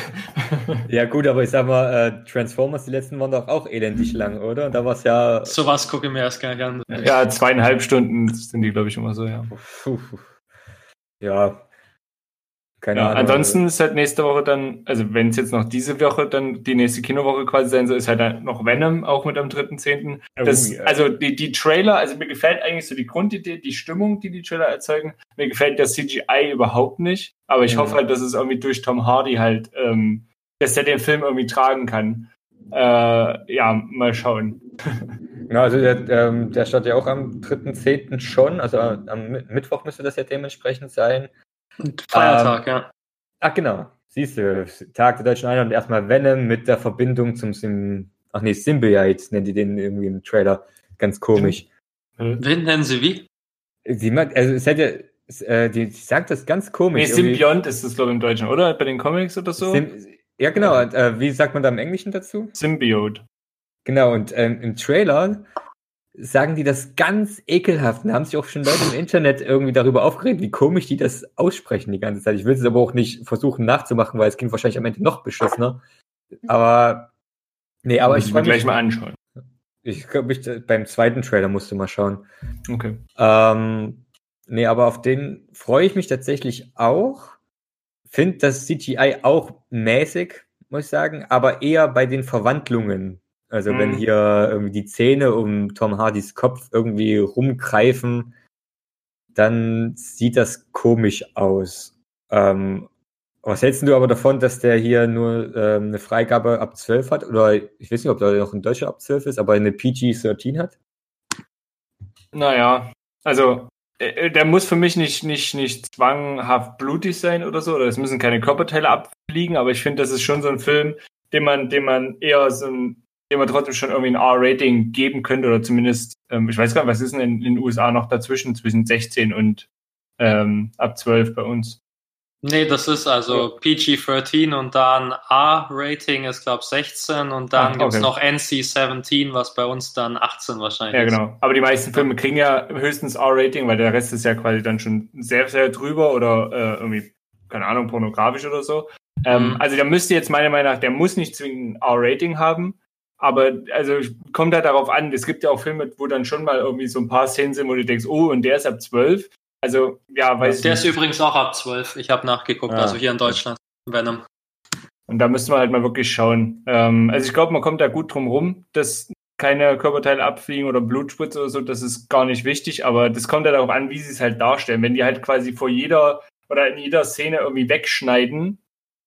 ja. gut, aber ich sag mal, äh, Transformers, die letzten waren doch auch elendig lang, oder? Und da war es ja. Sowas gucke ich mir erst gar nicht an. Ja, zweieinhalb Stunden sind die, glaube ich, immer so, ja. Ja, keine ja, Ahnung. Ansonsten ist halt nächste Woche dann, also wenn es jetzt noch diese Woche dann die nächste Kinowoche quasi sein soll, ist halt dann noch Venom auch mit am 3.10. Das, oh, also die, die Trailer, also mir gefällt eigentlich so die Grundidee, die Stimmung, die die Trailer erzeugen. Mir gefällt das CGI überhaupt nicht, aber ich ja. hoffe halt, dass es irgendwie durch Tom Hardy halt, ähm, dass er den Film irgendwie tragen kann. Äh, ja, mal schauen. [laughs] Ja, also der, ähm, der startet ja auch am 3.10. schon, also am Mittwoch müsste das ja dementsprechend sein. Feiertag, ähm, ja. Ach genau, siehst du, Tag der deutschen Einheit und erstmal Venom mit der Verbindung zum Sim, ach nee, Symbiote nennen die den irgendwie im Trailer. Ganz komisch. Wen nennen sie wie? Sie mag, also es hätte, äh, die, die sagt das ganz komisch. Nee, Symbiont ist das, glaube ich, im Deutschen, oder? Bei den Comics oder so? Sim, ja, genau. Äh, wie sagt man da im Englischen dazu? Symbiote. Genau, und ähm, im Trailer sagen die das ganz ekelhaft. Da haben sich auch schon Leute im Internet irgendwie darüber aufgeregt, wie komisch die das aussprechen die ganze Zeit. Ich will es aber auch nicht versuchen nachzumachen, weil es klingt wahrscheinlich am Ende noch beschissener. Aber nee, aber ich fand gleich mal anschauen. Ich glaube, ich, beim zweiten Trailer musste mal schauen. Okay. Ähm, nee, aber auf den freue ich mich tatsächlich auch. Finde das CGI auch mäßig, muss ich sagen, aber eher bei den Verwandlungen also mhm. wenn hier irgendwie die Zähne um Tom Hardys Kopf irgendwie rumgreifen, dann sieht das komisch aus. Ähm, was hältst du aber davon, dass der hier nur ähm, eine Freigabe ab 12 hat? Oder ich weiß nicht, ob der noch in Deutschland ab 12 ist, aber eine PG-13 hat? Naja, also äh, äh, der muss für mich nicht, nicht, nicht zwanghaft blutig sein oder so, oder es müssen keine Körperteile abfliegen, aber ich finde, das ist schon so ein Film, den man, den man eher so ein dem man trotzdem schon irgendwie ein R-Rating geben könnte oder zumindest, ähm, ich weiß gar nicht, was ist denn in, in, den USA noch dazwischen, zwischen 16 und ähm, ab 12 bei uns? Nee, das ist also PG-13 und dann A-Rating ist, glaube ich, 16 und dann ah, okay. gibt es noch NC-17, was bei uns dann 18 wahrscheinlich ist. Ja, genau. Aber die meisten Filme kriegen ja höchstens R-Rating, weil der Rest ist ja quasi dann schon sehr, sehr drüber oder äh, irgendwie, keine Ahnung, pornografisch oder so. Ähm, mhm. Also der müsste jetzt meiner Meinung nach, der muss nicht zwingend ein R-Rating haben, aber also kommt halt darauf an, es gibt ja auch Filme, wo dann schon mal irgendwie so ein paar Szenen sind, wo du denkst, oh, und der ist ab zwölf. Also, ja, weiß Der ist übrigens auch ab zwölf. Ich habe nachgeguckt, ja. also hier in Deutschland, Venom. Und da müsste man halt mal wirklich schauen. Ähm, also ich glaube, man kommt da gut drum rum, dass keine Körperteile abfliegen oder Blutspritze oder so, das ist gar nicht wichtig, aber das kommt ja darauf an, wie sie es halt darstellen. Wenn die halt quasi vor jeder oder in jeder Szene irgendwie wegschneiden,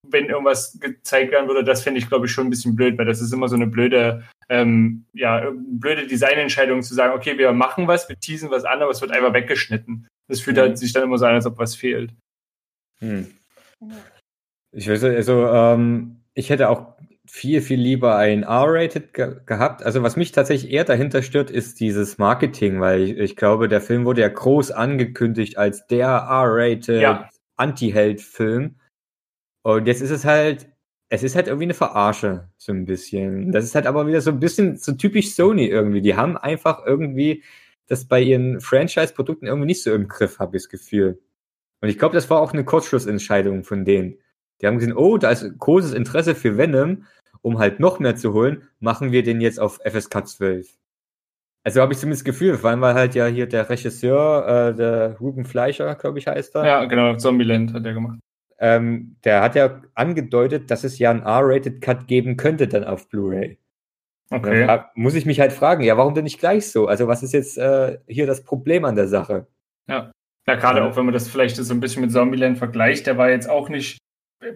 wenn irgendwas gezeigt werden würde, das finde ich, glaube ich, schon ein bisschen blöd, weil das ist immer so eine blöde, ähm, ja, blöde Designentscheidung zu sagen, okay, wir machen was, wir teasen was an, aber es wird einfach weggeschnitten. Das fühlt halt mhm. halt sich dann immer so an, als ob was fehlt. Hm. Ich weiß, also ähm, ich hätte auch viel, viel lieber ein R-Rated ge gehabt. Also was mich tatsächlich eher dahinter stört, ist dieses Marketing, weil ich, ich glaube, der Film wurde ja groß angekündigt als der R-Rated ja. Anti-Held-Film. Und jetzt ist es halt, es ist halt irgendwie eine Verarsche, so ein bisschen. Das ist halt aber wieder so ein bisschen so typisch Sony irgendwie. Die haben einfach irgendwie das bei ihren Franchise-Produkten irgendwie nicht so im Griff, habe ich das Gefühl. Und ich glaube, das war auch eine Kurzschlussentscheidung von denen. Die haben gesehen, oh, da ist großes Interesse für Venom, um halt noch mehr zu holen, machen wir den jetzt auf FSK 12. Also habe ich zumindest das Gefühl, vor allem weil halt ja hier der Regisseur, äh, der Ruben Fleischer, glaube ich, heißt er. Ja, genau, Zombieland hat er gemacht. Ähm, der hat ja angedeutet, dass es ja einen R-Rated Cut geben könnte dann auf Blu-ray. Okay. Da muss ich mich halt fragen, ja, warum denn nicht gleich so? Also was ist jetzt äh, hier das Problem an der Sache? Ja, ja gerade ja. auch wenn man das vielleicht so ein bisschen mit Zombieland vergleicht, der war jetzt auch nicht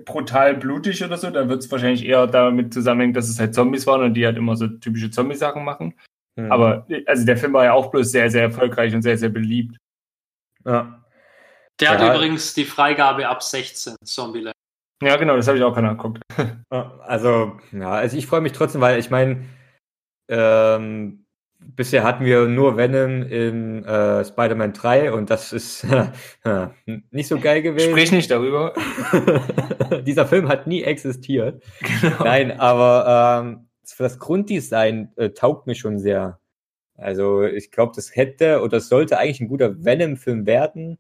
brutal blutig oder so, dann wird es wahrscheinlich eher damit zusammenhängen, dass es halt Zombies waren und die halt immer so typische Zombie-Sachen machen. Mhm. Aber also der Film war ja auch bloß sehr, sehr erfolgreich und sehr, sehr beliebt. Ja. Der ja. hat übrigens die Freigabe ab 16, Zombieland. Ja, genau, das habe ich auch angeguckt. [laughs] Also, ja, also ich freue mich trotzdem, weil ich meine, ähm, bisher hatten wir nur Venom in äh, Spider-Man 3 und das ist [laughs] äh, nicht so geil gewesen. Sprich nicht darüber. [laughs] Dieser Film hat nie existiert. Genau. Nein, aber ähm, für das Grunddesign äh, taugt mir schon sehr. Also ich glaube, das hätte oder sollte eigentlich ein guter Venom-Film werden.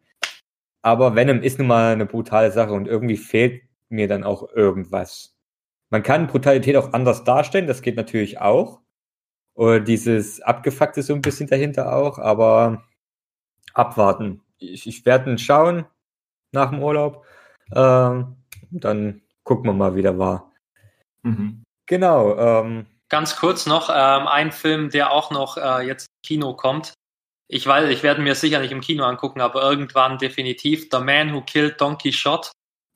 Aber Venom ist nun mal eine brutale Sache und irgendwie fehlt mir dann auch irgendwas. Man kann Brutalität auch anders darstellen, das geht natürlich auch. Oder dieses Abgefuckte so ein bisschen dahinter auch, aber abwarten. Ich, ich werde schauen nach dem Urlaub. Ähm, dann gucken wir mal, wie der war. Mhm. Genau. Ähm, Ganz kurz noch, ähm, ein Film, der auch noch äh, jetzt im Kino kommt. Ich weiß, ich werde mir sicher nicht im Kino angucken, aber irgendwann definitiv The Man Who Killed Donkey Shot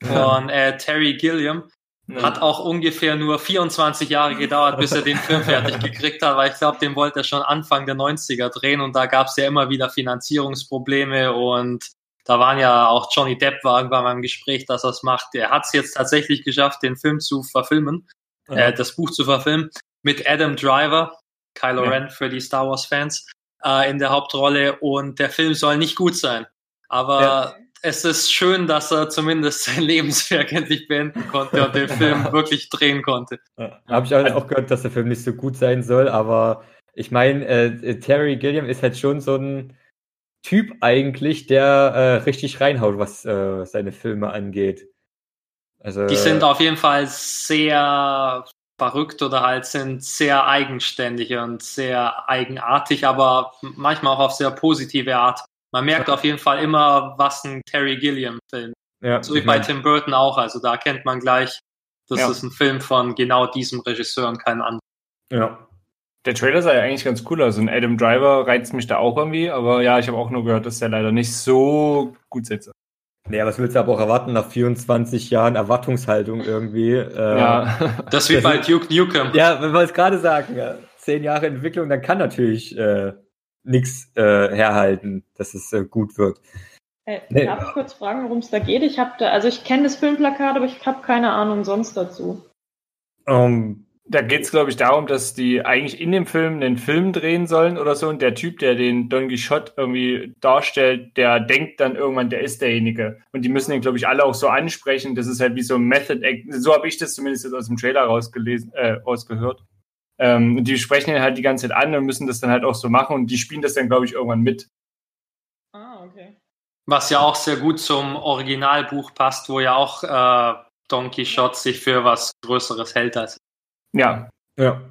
von äh, Terry Gilliam. Hat auch ungefähr nur 24 Jahre gedauert, bis er den Film fertig [laughs] gekriegt hat, weil ich glaube, den wollte er schon Anfang der 90er drehen und da gab es ja immer wieder Finanzierungsprobleme und da waren ja auch Johnny Depp war irgendwann mal im Gespräch, dass er es macht. Er hat es jetzt tatsächlich geschafft, den Film zu verfilmen, ja. äh, das Buch zu verfilmen, mit Adam Driver, Kylo ja. Ren für die Star Wars Fans, äh, in der Hauptrolle und der Film soll nicht gut sein. Aber ja es ist schön, dass er zumindest [laughs] sein Lebenswerk endlich beenden konnte und den Film [laughs] wirklich drehen konnte. Ja, Habe ich auch gehört, dass der Film nicht so gut sein soll, aber ich meine, äh, Terry Gilliam ist halt schon so ein Typ eigentlich, der äh, richtig reinhaut, was äh, seine Filme angeht. Also, Die sind auf jeden Fall sehr verrückt oder halt sind sehr eigenständig und sehr eigenartig, aber manchmal auch auf sehr positive Art. Man merkt auf jeden Fall immer, was ein Terry Gilliam-Film. Ja, so wie bei Tim Burton auch. Also da kennt man gleich, das ja. ist ein Film von genau diesem Regisseur und keinem anderen. Ja. Der Trailer sah ja eigentlich ganz cool aus. Und Adam Driver reizt mich da auch irgendwie. Aber ja, ich habe auch nur gehört, dass der leider nicht so gut sitzt. Naja, was willst du aber auch erwarten nach 24 Jahren Erwartungshaltung irgendwie? Äh, ja, [laughs] das wie bei Duke Nukem. Ja, wenn wir es gerade sagen, ja. zehn Jahre Entwicklung, dann kann natürlich äh, nichts äh, herhalten, dass es äh, gut wird. Äh, nee. Darf ich kurz fragen, worum es da geht? Ich habe da, also ich kenne das Filmplakat, aber ich habe keine Ahnung sonst dazu. Um, ähm, da geht es, glaube ich, darum, dass die eigentlich in dem Film einen Film drehen sollen oder so und der Typ, der den Don Quixote irgendwie darstellt, der denkt dann irgendwann, der ist derjenige. Und die müssen den, glaube ich, alle auch so ansprechen. Das ist halt wie so ein Method Act. So habe ich das zumindest jetzt aus dem Trailer rausgelesen, äh, rausgehört. Ähm, die sprechen ihn halt die ganze Zeit an und müssen das dann halt auch so machen und die spielen das dann, glaube ich, irgendwann mit. Ah, okay. Was ja auch sehr gut zum Originalbuch passt, wo ja auch äh, Don Quixote sich für was Größeres hält als. Ja. Ja.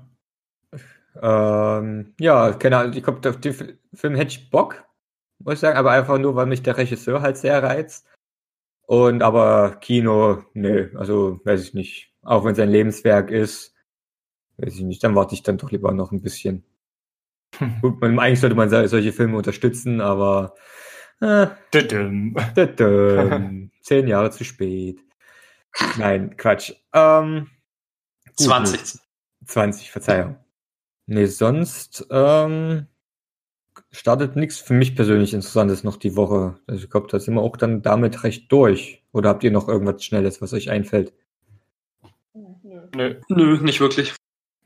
Ähm, ja, keine Ahnung, ich glaube, auf den Film hätte ich Bock, muss ich sagen, aber einfach nur, weil mich der Regisseur halt sehr reizt. Und aber Kino, nö, also weiß ich nicht. Auch wenn es ein Lebenswerk ist, weiß ich nicht, dann warte ich dann doch lieber noch ein bisschen. [laughs] Gut, man, eigentlich sollte man solche Filme unterstützen, aber äh, [laughs] zehn Jahre zu spät. Nein, Quatsch. Ähm, 20. 20, Verzeihung. Nee, sonst ähm, startet nichts für mich persönlich Interessantes noch die Woche. Also ich glaube, da sind wir auch dann damit recht durch. Oder habt ihr noch irgendwas Schnelles, was euch einfällt? Nö. Nö, nicht wirklich.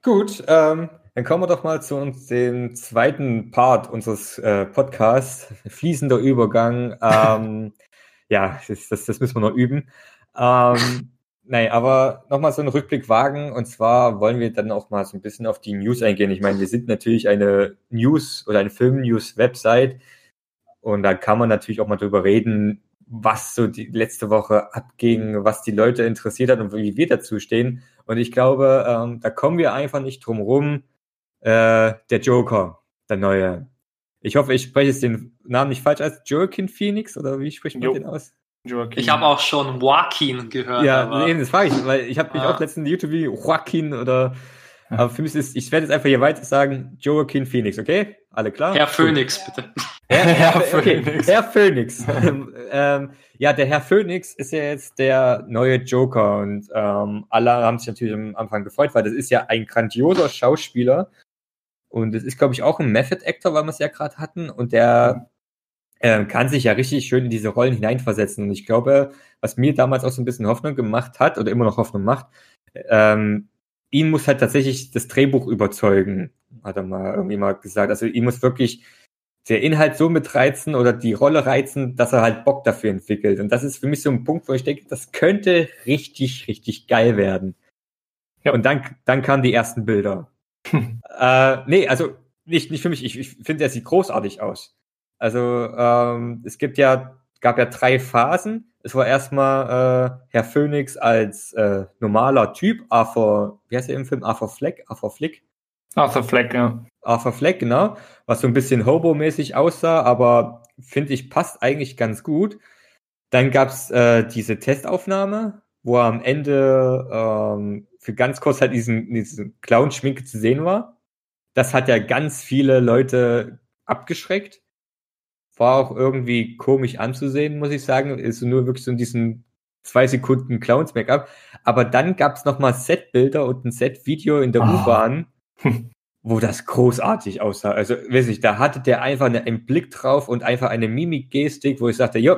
Gut, ähm, dann kommen wir doch mal zu uns dem zweiten Part unseres äh, Podcasts. Fließender Übergang. Ähm, [laughs] ja, das, das, das, müssen wir noch üben. Ähm, nein, aber nochmal so einen Rückblick wagen. Und zwar wollen wir dann auch mal so ein bisschen auf die News eingehen. Ich meine, wir sind natürlich eine News- oder eine Film-News-Website. Und da kann man natürlich auch mal drüber reden, was so die letzte Woche abging, was die Leute interessiert hat und wie wir dazu stehen. Und ich glaube, ähm, da kommen wir einfach nicht drum rum. Äh, der Joker, der neue. Ich hoffe, ich spreche jetzt den Namen nicht falsch als Joaquin Phoenix oder wie spricht man jo. den aus? Joaquin. Ich habe auch schon Joaquin gehört. Ja, aber... nee, das frage ich, weil ich habe mich ja. auch letztens YouTube-Video Joaquin oder Aber für mich ist, ich werde jetzt einfach hier weiter sagen, Joaquin Phoenix, okay? Alle klar? Herr Phoenix, ja. bitte. Herr, [laughs] Herr, okay. Phoenix. Herr Phoenix. [laughs] ähm, ja, der Herr Phoenix ist ja jetzt der neue Joker und ähm, alle haben sich natürlich am Anfang gefreut, weil das ist ja ein grandioser Schauspieler und es ist, glaube ich, auch ein Method Actor, weil wir es ja gerade hatten und der äh, kann sich ja richtig schön in diese Rollen hineinversetzen und ich glaube, was mir damals auch so ein bisschen Hoffnung gemacht hat oder immer noch Hoffnung macht, ähm, ihn muss halt tatsächlich das Drehbuch überzeugen, hat er mal irgendwie mal gesagt. Also ihn muss wirklich der Inhalt so mitreizen oder die Rolle reizen, dass er halt Bock dafür entwickelt. Und das ist für mich so ein Punkt, wo ich denke, das könnte richtig, richtig geil werden. Ja. Und dann, dann kamen die ersten Bilder. [laughs] äh, nee, also nicht, nicht für mich. Ich, ich finde, er sieht großartig aus. Also ähm, es gibt ja, gab ja drei Phasen. Es war erstmal äh, Herr Phoenix als äh, normaler Typ, Arthur, wie heißt er im Film? Arthur Fleck? Arthur Flick? Arthur Fleck, ja. Arthur Fleck, genau. Was so ein bisschen Hobo-mäßig aussah, aber finde ich passt eigentlich ganz gut. Dann gab's äh, diese Testaufnahme, wo er am Ende ähm, für ganz kurz halt diesen, diesen Clown-Schminke zu sehen war. Das hat ja ganz viele Leute abgeschreckt war auch irgendwie komisch anzusehen, muss ich sagen. Ist nur wirklich so in diesen zwei Sekunden Clowns-Make-up. Aber dann gab's noch mal Setbilder und ein Set-Video in der oh. U-Bahn, [laughs] wo das großartig aussah. Also, weiß ich, da hatte der einfach einen Blick drauf und einfach eine Mimik-Gestik, wo ich sagte, jo,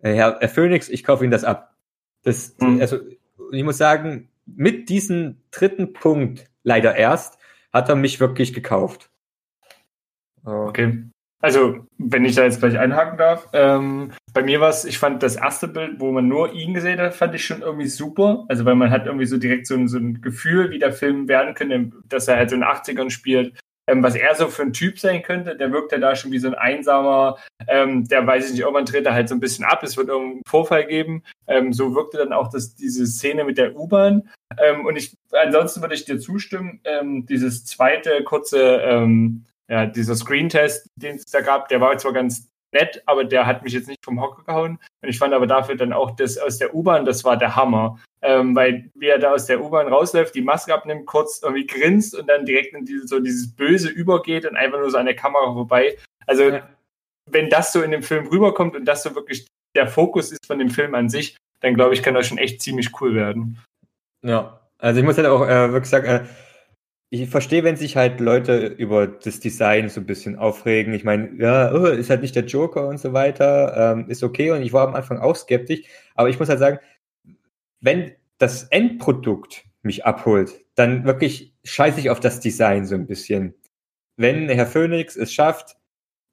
Herr, Herr Phoenix, ich kaufe Ihnen das ab. Das, mhm. also, ich muss sagen, mit diesem dritten Punkt, leider erst, hat er mich wirklich gekauft. Okay. Also, wenn ich da jetzt gleich einhaken darf, ähm, bei mir war es, ich fand das erste Bild, wo man nur ihn gesehen hat, fand ich schon irgendwie super. Also, weil man hat irgendwie so direkt so ein, so ein Gefühl, wie der Film werden könnte, dass er halt so in den 80ern spielt. Ähm, was er so für ein Typ sein könnte, der wirkt ja da schon wie so ein einsamer, ähm, der weiß ich nicht, irgendwann dreht er halt so ein bisschen ab, es wird irgendeinen Vorfall geben. Ähm, so wirkte dann auch das, diese Szene mit der U-Bahn. Ähm, und ich, ansonsten würde ich dir zustimmen, ähm, dieses zweite kurze, ähm, ja, dieser Screen-Test, den es da gab, der war zwar ganz nett, aber der hat mich jetzt nicht vom Hocker gehauen. Und ich fand aber dafür dann auch das aus der U-Bahn, das war der Hammer. Ähm, weil wie er da aus der U-Bahn rausläuft, die Maske abnimmt, kurz irgendwie grinst und dann direkt in diese, so dieses Böse übergeht und einfach nur so an der Kamera vorbei. Also, ja. wenn das so in dem Film rüberkommt und das so wirklich der Fokus ist von dem Film an sich, dann glaube ich, kann das schon echt ziemlich cool werden. Ja, also ich muss halt auch äh, wirklich sagen, äh, ich verstehe, wenn sich halt Leute über das Design so ein bisschen aufregen. Ich meine, ja, oh, ist halt nicht der Joker und so weiter, ähm, ist okay. Und ich war am Anfang auch skeptisch. Aber ich muss halt sagen, wenn das Endprodukt mich abholt, dann wirklich scheiße ich auf das Design so ein bisschen. Wenn Herr Phoenix es schafft,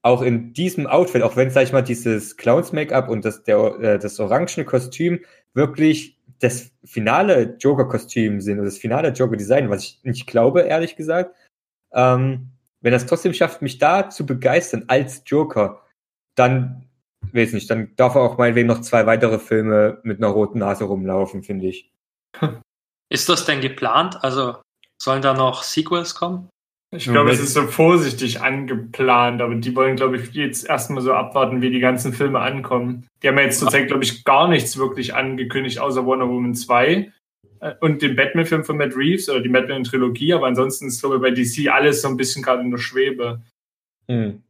auch in diesem Outfit, auch wenn, sag ich mal, dieses Clowns-Make-up und das, der, äh, das orangene Kostüm wirklich das finale Joker-Kostüm sind oder das finale Joker-Design, was ich nicht glaube, ehrlich gesagt, ähm, wenn das trotzdem schafft, mich da zu begeistern als Joker, dann, weiß nicht, dann darf er auch meinetwegen noch zwei weitere Filme mit einer roten Nase rumlaufen, finde ich. Ist das denn geplant? Also sollen da noch Sequels kommen? Ich glaube, es ist so vorsichtig angeplant, aber die wollen, glaube ich, jetzt erstmal so abwarten, wie die ganzen Filme ankommen. Die haben ja jetzt zurzeit, glaube ich, gar nichts wirklich angekündigt, außer Wonder Woman 2 äh, und den Batman-Film von Matt Reeves oder die Batman-Trilogie, aber ansonsten ist, glaube ich, bei DC alles so ein bisschen gerade in der Schwebe. Hm.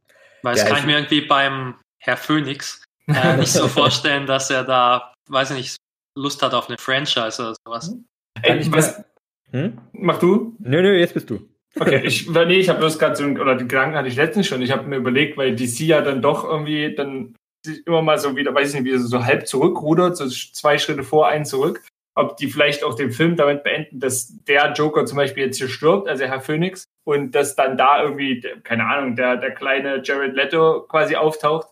Weil es ja, kann ich mir irgendwie beim Herr Phoenix äh, [laughs] nicht so vorstellen, dass er da, weiß ich nicht, Lust hat auf eine Franchise oder sowas. Ey, was, hm? Mach du? Nö, nö, jetzt bist du. Okay, ich, nee, ich habe bloß gerade so, oder die Gedanken hatte ich letztens schon. Ich habe mir überlegt, weil DC ja dann doch irgendwie dann immer mal so wieder, weiß ich nicht, wieder so halb zurückrudert, so zwei Schritte vor, einen zurück. Ob die vielleicht auch den Film damit beenden, dass der Joker zum Beispiel jetzt hier stirbt, also Herr Phoenix, und dass dann da irgendwie, keine Ahnung, der, der kleine Jared Leto quasi auftaucht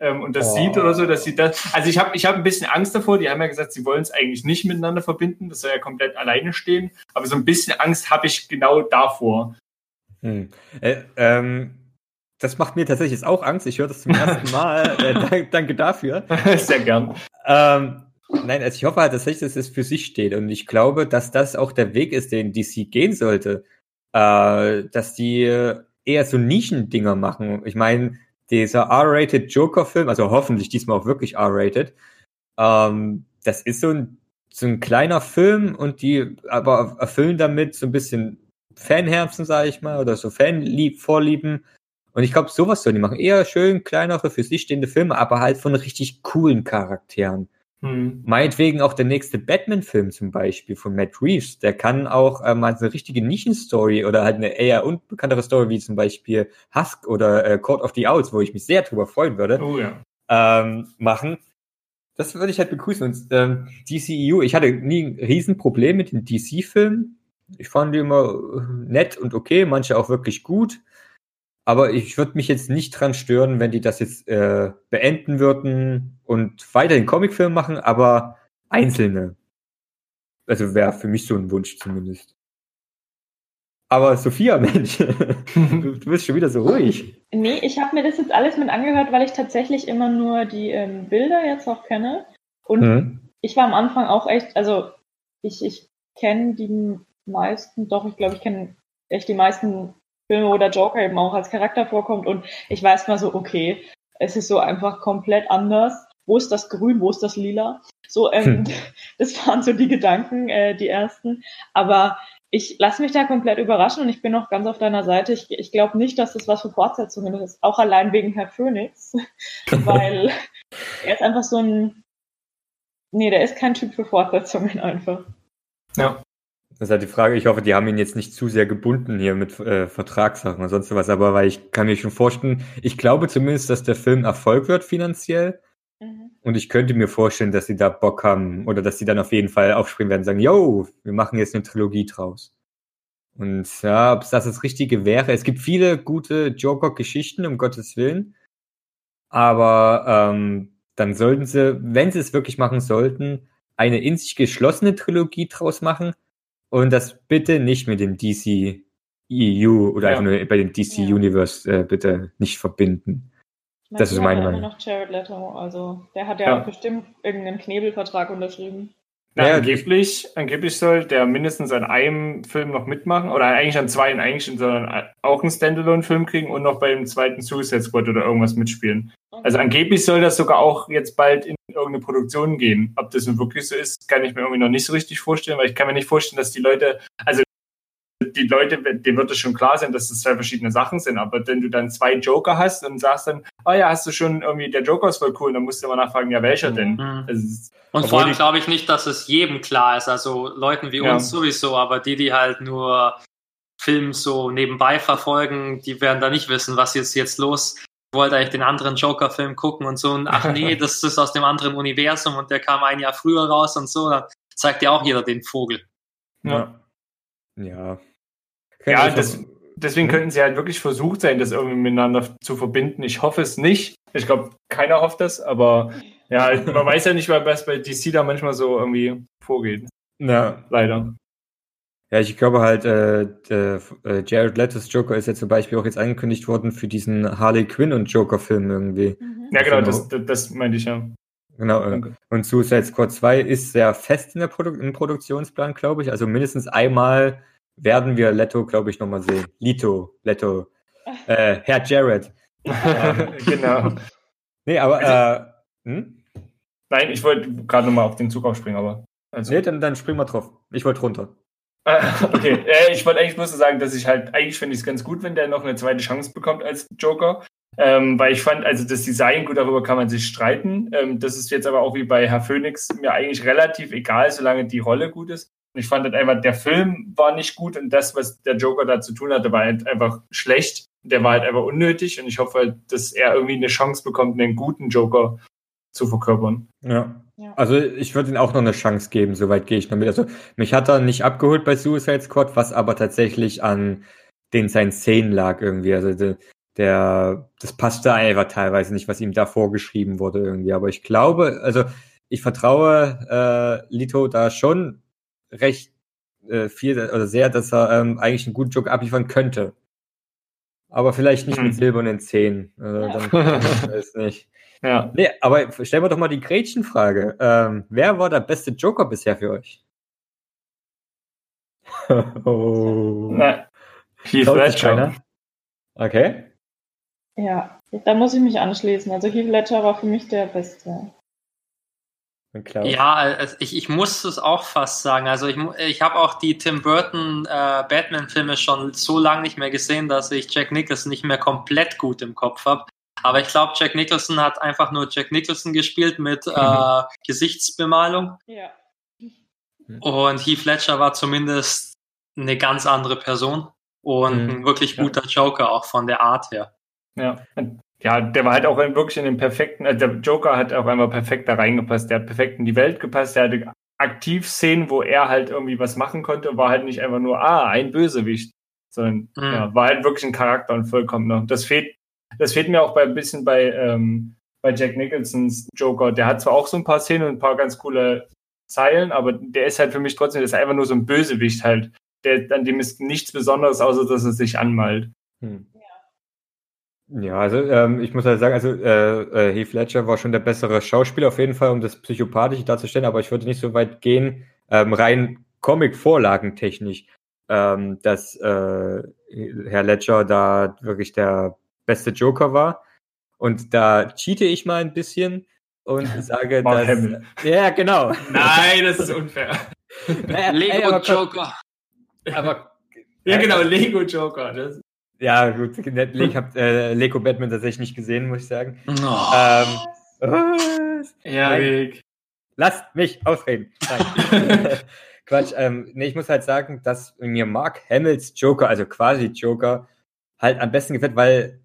ähm, und das oh. sieht oder so, dass sie das. Also ich habe ich hab ein bisschen Angst davor. Die haben ja gesagt, sie wollen es eigentlich nicht miteinander verbinden. Das soll ja komplett alleine stehen. Aber so ein bisschen Angst habe ich genau davor. Hm. Äh, ähm, das macht mir tatsächlich jetzt auch Angst. Ich höre das zum ersten [laughs] Mal. äh, danke dafür. [laughs] Sehr gern. Ähm, nein, also ich hoffe halt tatsächlich, dass es für sich steht. Und ich glaube, dass das auch der Weg ist, den DC gehen sollte. Äh, dass die eher so Nischendinger machen. Ich meine, dieser R-rated Joker-Film, also hoffentlich diesmal auch wirklich R-rated, ähm, das ist so ein so ein kleiner Film und die aber erfüllen damit so ein bisschen Fanherzen, sage ich mal, oder so Fanvorlieben. Und ich glaube, sowas sollen die machen. Eher schön kleinere, für sich stehende Filme, aber halt von richtig coolen Charakteren. Hm. Meinetwegen auch der nächste Batman-Film zum Beispiel von Matt Reeves. Der kann auch äh, mal so eine richtige Nischenstory oder halt eine eher unbekanntere Story wie zum Beispiel Husk oder äh, Court of the Owls, wo ich mich sehr drüber freuen würde, Oh ja. ähm, machen. Das würde ich halt begrüßen. Und ähm, DCEU, ich hatte nie ein Riesenproblem mit den DC-Filmen. Ich fand die immer äh, nett und okay, manche auch wirklich gut. Aber ich würde mich jetzt nicht dran stören, wenn die das jetzt äh, beenden würden und weiterhin Comicfilm machen, aber einzelne. Also wäre für mich so ein Wunsch zumindest. Aber Sophia, [laughs] Mensch, du, du bist schon wieder so ruhig. Nee, ich habe mir das jetzt alles mit angehört, weil ich tatsächlich immer nur die ähm, Bilder jetzt auch kenne. Und Mhm. ich war am Anfang auch echt, also ich, ich kenne die meisten, doch, ich glaube, ich kenne echt die meisten Filme, wo der Joker eben auch als Charakter vorkommt. Und ich weiß mal so, okay, es ist so einfach komplett anders. Wo ist das Grün, wo ist das Lila? So, ähm, [laughs] das waren so die Gedanken, äh, die ersten. Aber ich lasse mich da komplett überraschen und ich bin auch ganz auf deiner Seite. Ich, ich glaube nicht, dass das was für Fortsetzungen ist, auch allein wegen Herr Phoenix, [laughs] weil er ist einfach so ein, nee, der ist kein Typ für Fortsetzungen einfach. Ja. Das ist halt die Frage, ich hoffe, die haben ihn jetzt nicht zu sehr gebunden hier mit äh, Vertragssachen oder sonst was, aber weil ich kann mir schon vorstellen, ich glaube zumindest, dass der Film Erfolg wird finanziell Mhm. und ich könnte mir vorstellen, dass sie da Bock haben oder dass sie dann auf jeden Fall aufspringen werden und sagen, yo, wir machen jetzt eine Trilogie draus. Und ja, ob es das das Richtige wäre, es gibt viele gute Joker-Geschichten, um Gottes Willen, aber ähm, dann sollten sie, wenn sie es wirklich machen sollten, eine in sich geschlossene Trilogie draus machen und das bitte nicht mit dem DC EU oder Ja. einfach nur bei dem DC Ja. Universe äh, bitte nicht verbinden. Ich Das ist meine Meinung. immer noch Jared Leto, also der hat ja, Ja. bestimmt irgendeinen Knebelvertrag unterschrieben. Na, Ja, angeblich, angeblich soll der mindestens an einem Film noch mitmachen oder eigentlich an zwei, eigentlich sondern auch einen Standalone-Film kriegen und noch beim zweiten Suicide Squad oder irgendwas mitspielen. Also angeblich soll das sogar auch jetzt bald in irgendeine Produktion gehen. Ob das nun wirklich so ist, kann ich mir irgendwie noch nicht so richtig vorstellen, weil ich kann mir nicht vorstellen, dass die Leute, also die Leute, denen wird es schon klar sein, dass das zwei verschiedene Sachen sind, aber wenn du dann zwei Joker hast und sagst dann, oh ja, hast du schon irgendwie, der Joker ist voll cool, dann musst du immer nachfragen, ja, welcher denn? Mhm. Also, ist- Und vor allem glaube ich nicht, dass es jedem klar ist. Also Leuten wie Ja. uns sowieso, aber die, die halt nur Film so nebenbei verfolgen, die werden da nicht wissen, was ist jetzt los. Ich wollte eigentlich den anderen Joker-Film gucken und so. Und ach nee, [laughs] das ist aus dem anderen Universum und der kam ein Jahr früher raus und so. Dann zeigt ja auch jeder den Vogel. ja. Ja. Ja, das, deswegen Mhm. könnten sie halt wirklich versucht sein, das irgendwie miteinander zu verbinden. Ich hoffe es nicht. Ich glaube, keiner hofft das, aber ja, man weiß ja nicht, was bei DC da manchmal so irgendwie vorgeht. ja. Leider. Ja, ich glaube halt, äh, der, äh, Jared Leto's Joker ist ja zum Beispiel auch jetzt angekündigt worden für diesen Harley Quinn und Joker-Film irgendwie. Mhm. Ja, genau, Genau. das, das, das meinte ich ja. Genau. Äh, Danke. und Suicide Squad 2 ist sehr fest in der Produ im Produktionsplan, glaube ich. Also mindestens einmal werden wir Leto, glaube ich, nochmal sehen. Lito, Leto, [laughs] äh, Herr Jared. [laughs] genau. Nee, aber, Also- äh, hm? Nein, ich wollte gerade nochmal auf den Zug aufspringen, aber. Also, Nee, dann, dann spring mal drauf. Ich wollte runter. Äh, [laughs] okay, äh, ich wollte eigentlich bloß so sagen, dass ich halt, eigentlich finde ich es ganz gut, wenn der noch eine zweite Chance bekommt als Joker. Ähm, weil ich fand, also das Design, gut, darüber kann man sich streiten. Ähm, das ist jetzt aber auch wie bei Herr Phoenix mir eigentlich relativ egal, solange die Rolle gut ist. Und ich fand halt einfach, der Film war nicht gut und das, was der Joker da zu tun hatte, war halt einfach schlecht. Der war halt einfach unnötig und ich hoffe halt, dass er irgendwie eine Chance bekommt, einen guten Joker zu verkörpern. Ja. Ja. Also ich würde ihm auch noch eine Chance geben, soweit gehe ich noch mit. Also mich hat er nicht abgeholt bei Suicide Squad, was aber tatsächlich an den seinen Szenen lag irgendwie. Also der, der das passte einfach teilweise nicht, was ihm da vorgeschrieben wurde irgendwie. Aber ich glaube, also ich vertraue äh, Lito da schon recht äh, viel oder sehr, dass er ähm, eigentlich einen guten Joke abliefern könnte. Aber vielleicht nicht Hm. mit silbernen Zähnen. Also, Ja. dann, weiß [laughs] nicht. Ja. Nee, aber stellen wir doch mal die Gretchenfrage. Ähm, wer war der beste Joker bisher für euch? [laughs] oh. Na, Heath Ledger. Okay. Ja, da muss ich mich anschließen. Also Heath Ledger war für mich der Beste. Ja, also ich, ich muss es auch fast sagen. Also ich, ich habe auch die Tim Burton äh, Batman-Filme schon so lange nicht mehr gesehen, dass ich Jack Nicholson nicht mehr komplett gut im Kopf habe. Aber ich glaube, Jack Nicholson hat einfach nur Jack Nicholson gespielt mit äh, Gesichtsbemalung. Ja. Und Heath Ledger war zumindest eine ganz andere Person und mhm. ein wirklich guter Joker, auch von der Art her. Ja, ja, der war halt auch wirklich in den perfekten, äh, der Joker hat auch einmal perfekt da reingepasst, der hat perfekt in die Welt gepasst, der hatte Aktivszenen, wo er halt irgendwie was machen konnte, war halt nicht einfach nur, ah, ein Bösewicht, sondern mhm. ja, war halt wirklich ein Charakter und vollkommener. Das fehlt, das fehlt mir auch bei ein bisschen bei, ähm, bei Jack Nicholsons Joker. Der hat zwar auch so ein paar Szenen und ein paar ganz coole Zeilen, aber der ist halt für mich trotzdem, das ist einfach nur so ein Bösewicht halt. Der, an dem ist nichts Besonderes, außer dass er sich anmalt. Hm. Ja, also ähm, ich muss halt sagen, also äh, äh, Heath Ledger war schon der bessere Schauspieler auf jeden Fall, um das Psychopathische darzustellen, aber ich würde nicht so weit gehen, ähm, rein Comic-Vorlagentechnisch, ähm, dass äh, Herr Ledger da wirklich der beste Joker war. Und da cheate ich mal ein bisschen und [laughs] sage, dass... Ja, genau. [laughs] Nein, das ist unfair. naja, Lego ey, aber, Joker. Aber... Ja, genau, Lego Joker. Das ja, gut. Ich habe äh, Lego Batman tatsächlich nicht gesehen, muss ich sagen. Oh. Ähm, was? Ja, Weg. Lasst mich ausreden. [laughs] [laughs] Quatsch. Ähm, nee, ich muss halt sagen, dass mir Mark Hamills Joker, also quasi Joker, halt am besten gefällt, weil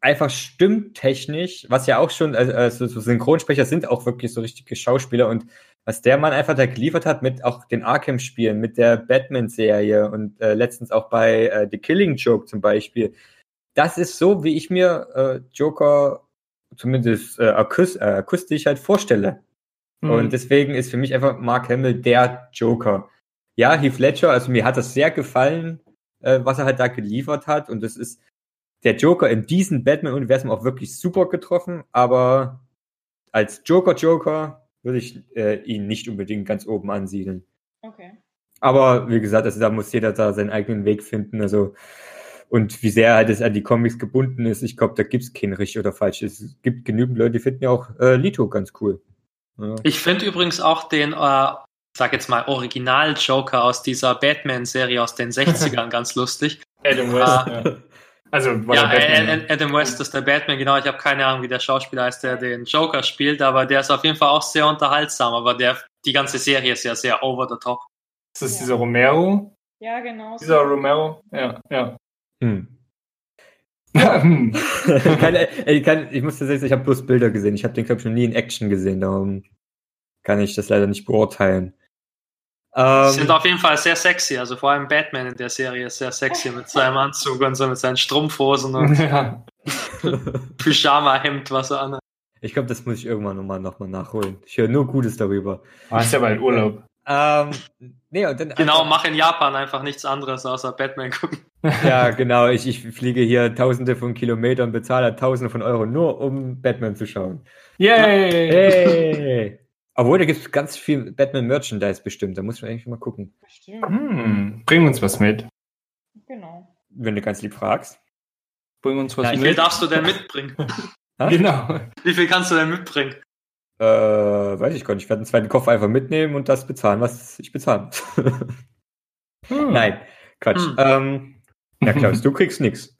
einfach stimmtechnisch, was ja auch schon, also, also so Synchronsprecher sind auch wirklich so richtige Schauspieler und was der Mann einfach da geliefert hat mit auch den Arkham-Spielen, mit der Batman-Serie und äh, letztens auch bei äh, The Killing Joke zum Beispiel. Das ist so, wie ich mir äh, Joker zumindest äh, akust äh, akustisch halt vorstelle. Mhm. Und deswegen ist für mich einfach Mark Hamill der Joker. Ja, Heath Ledger, also mir hat das sehr gefallen, äh, was er halt da geliefert hat. Und das ist der Joker in diesem Batman-Universum auch wirklich super getroffen. Aber als Joker-Joker würde ich äh, ihn nicht unbedingt ganz oben ansiedeln. Okay. Aber wie gesagt, also da muss jeder da seinen eigenen Weg finden. Also und wie sehr halt es an die Comics gebunden ist, ich glaube, da gibt es kein richtig oder falsch. Es gibt genügend Leute, die finden ja auch äh, Lito ganz cool. Ja. Ich finde übrigens auch den, äh, sag jetzt mal, Original-Joker aus dieser Batman-Serie aus den [laughs] 60ern ganz lustig. Adam West, äh, ja. Also ja, Adam West ist der Batman, genau. Ich habe keine Ahnung, wie der Schauspieler heißt, der den Joker spielt, aber der ist auf jeden Fall auch sehr unterhaltsam. Aber der, die ganze Serie ist ja sehr over the top. Ist das ja. dieser Romero? Ja, genau. Dieser Romero? Ja, ja. Hm. [laughs] ich, kann, ich, kann, ich muss tatsächlich, ich habe bloß Bilder gesehen. Ich habe den, glaube ich, noch nie in Action gesehen. Darum kann ich das leider nicht beurteilen. Ähm, sind auf jeden Fall sehr sexy. Also vor allem Batman in der Serie ist sehr sexy mit seinem Anzug und so mit seinen Strumpfhosen und [laughs] ja. Pyjama-Hemd, was er anhat. Ich glaube, das muss ich irgendwann nochmal noch mal nachholen. Ich höre nur Gutes darüber. Ah, ist ja bald Urlaub. Ähm, nee, und dann genau, einfach, mach in Japan einfach nichts anderes außer Batman gucken. [laughs] Ja, genau. Ich, ich fliege hier tausende von Kilometern, bezahle tausende von Euro nur, um Batman zu schauen. Yay! Hey! Obwohl, da gibt es ganz viel Batman-Merchandise bestimmt. Da muss man eigentlich mal gucken. Hm, bring uns was mit. Genau. Wenn du ganz lieb fragst. Bring uns was ja, mit. Wie viel darfst du denn mitbringen? [laughs] genau. Wie viel kannst du denn mitbringen? Äh, weiß ich gar nicht. Ich werde einen zweiten Koffer einfach mitnehmen und das bezahlen, was ich bezahlen muss. hm. [laughs] Nein, Quatsch. Hm. Ähm, ja, Klaus, [laughs] du kriegst nichts.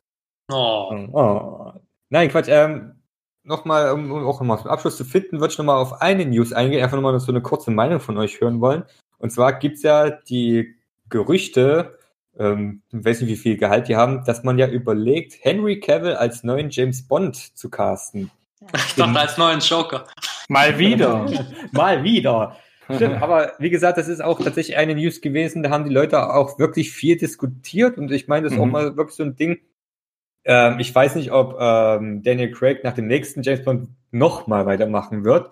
Oh. oh. Nein, Quatsch. Ähm, nochmal, um auch nochmal zum Abschluss zu finden, würde ich nochmal auf eine News eingehen, einfach nochmal so eine kurze Meinung von euch hören wollen. Und zwar gibt's ja die Gerüchte, ähm, ich weiß nicht, wie viel Gehalt die haben, dass man ja überlegt, Henry Cavill als neuen James Bond zu casten. Ich dachte, als neuen Joker. Mal wieder. [laughs] Mal wieder. Stimmt, aber wie gesagt, das ist auch tatsächlich eine News gewesen, da haben die Leute auch wirklich viel diskutiert und ich meine, das ist mhm. auch mal wirklich so ein Ding, ähm, ich weiß nicht, ob ähm, Daniel Craig nach dem nächsten James Bond nochmal weitermachen wird.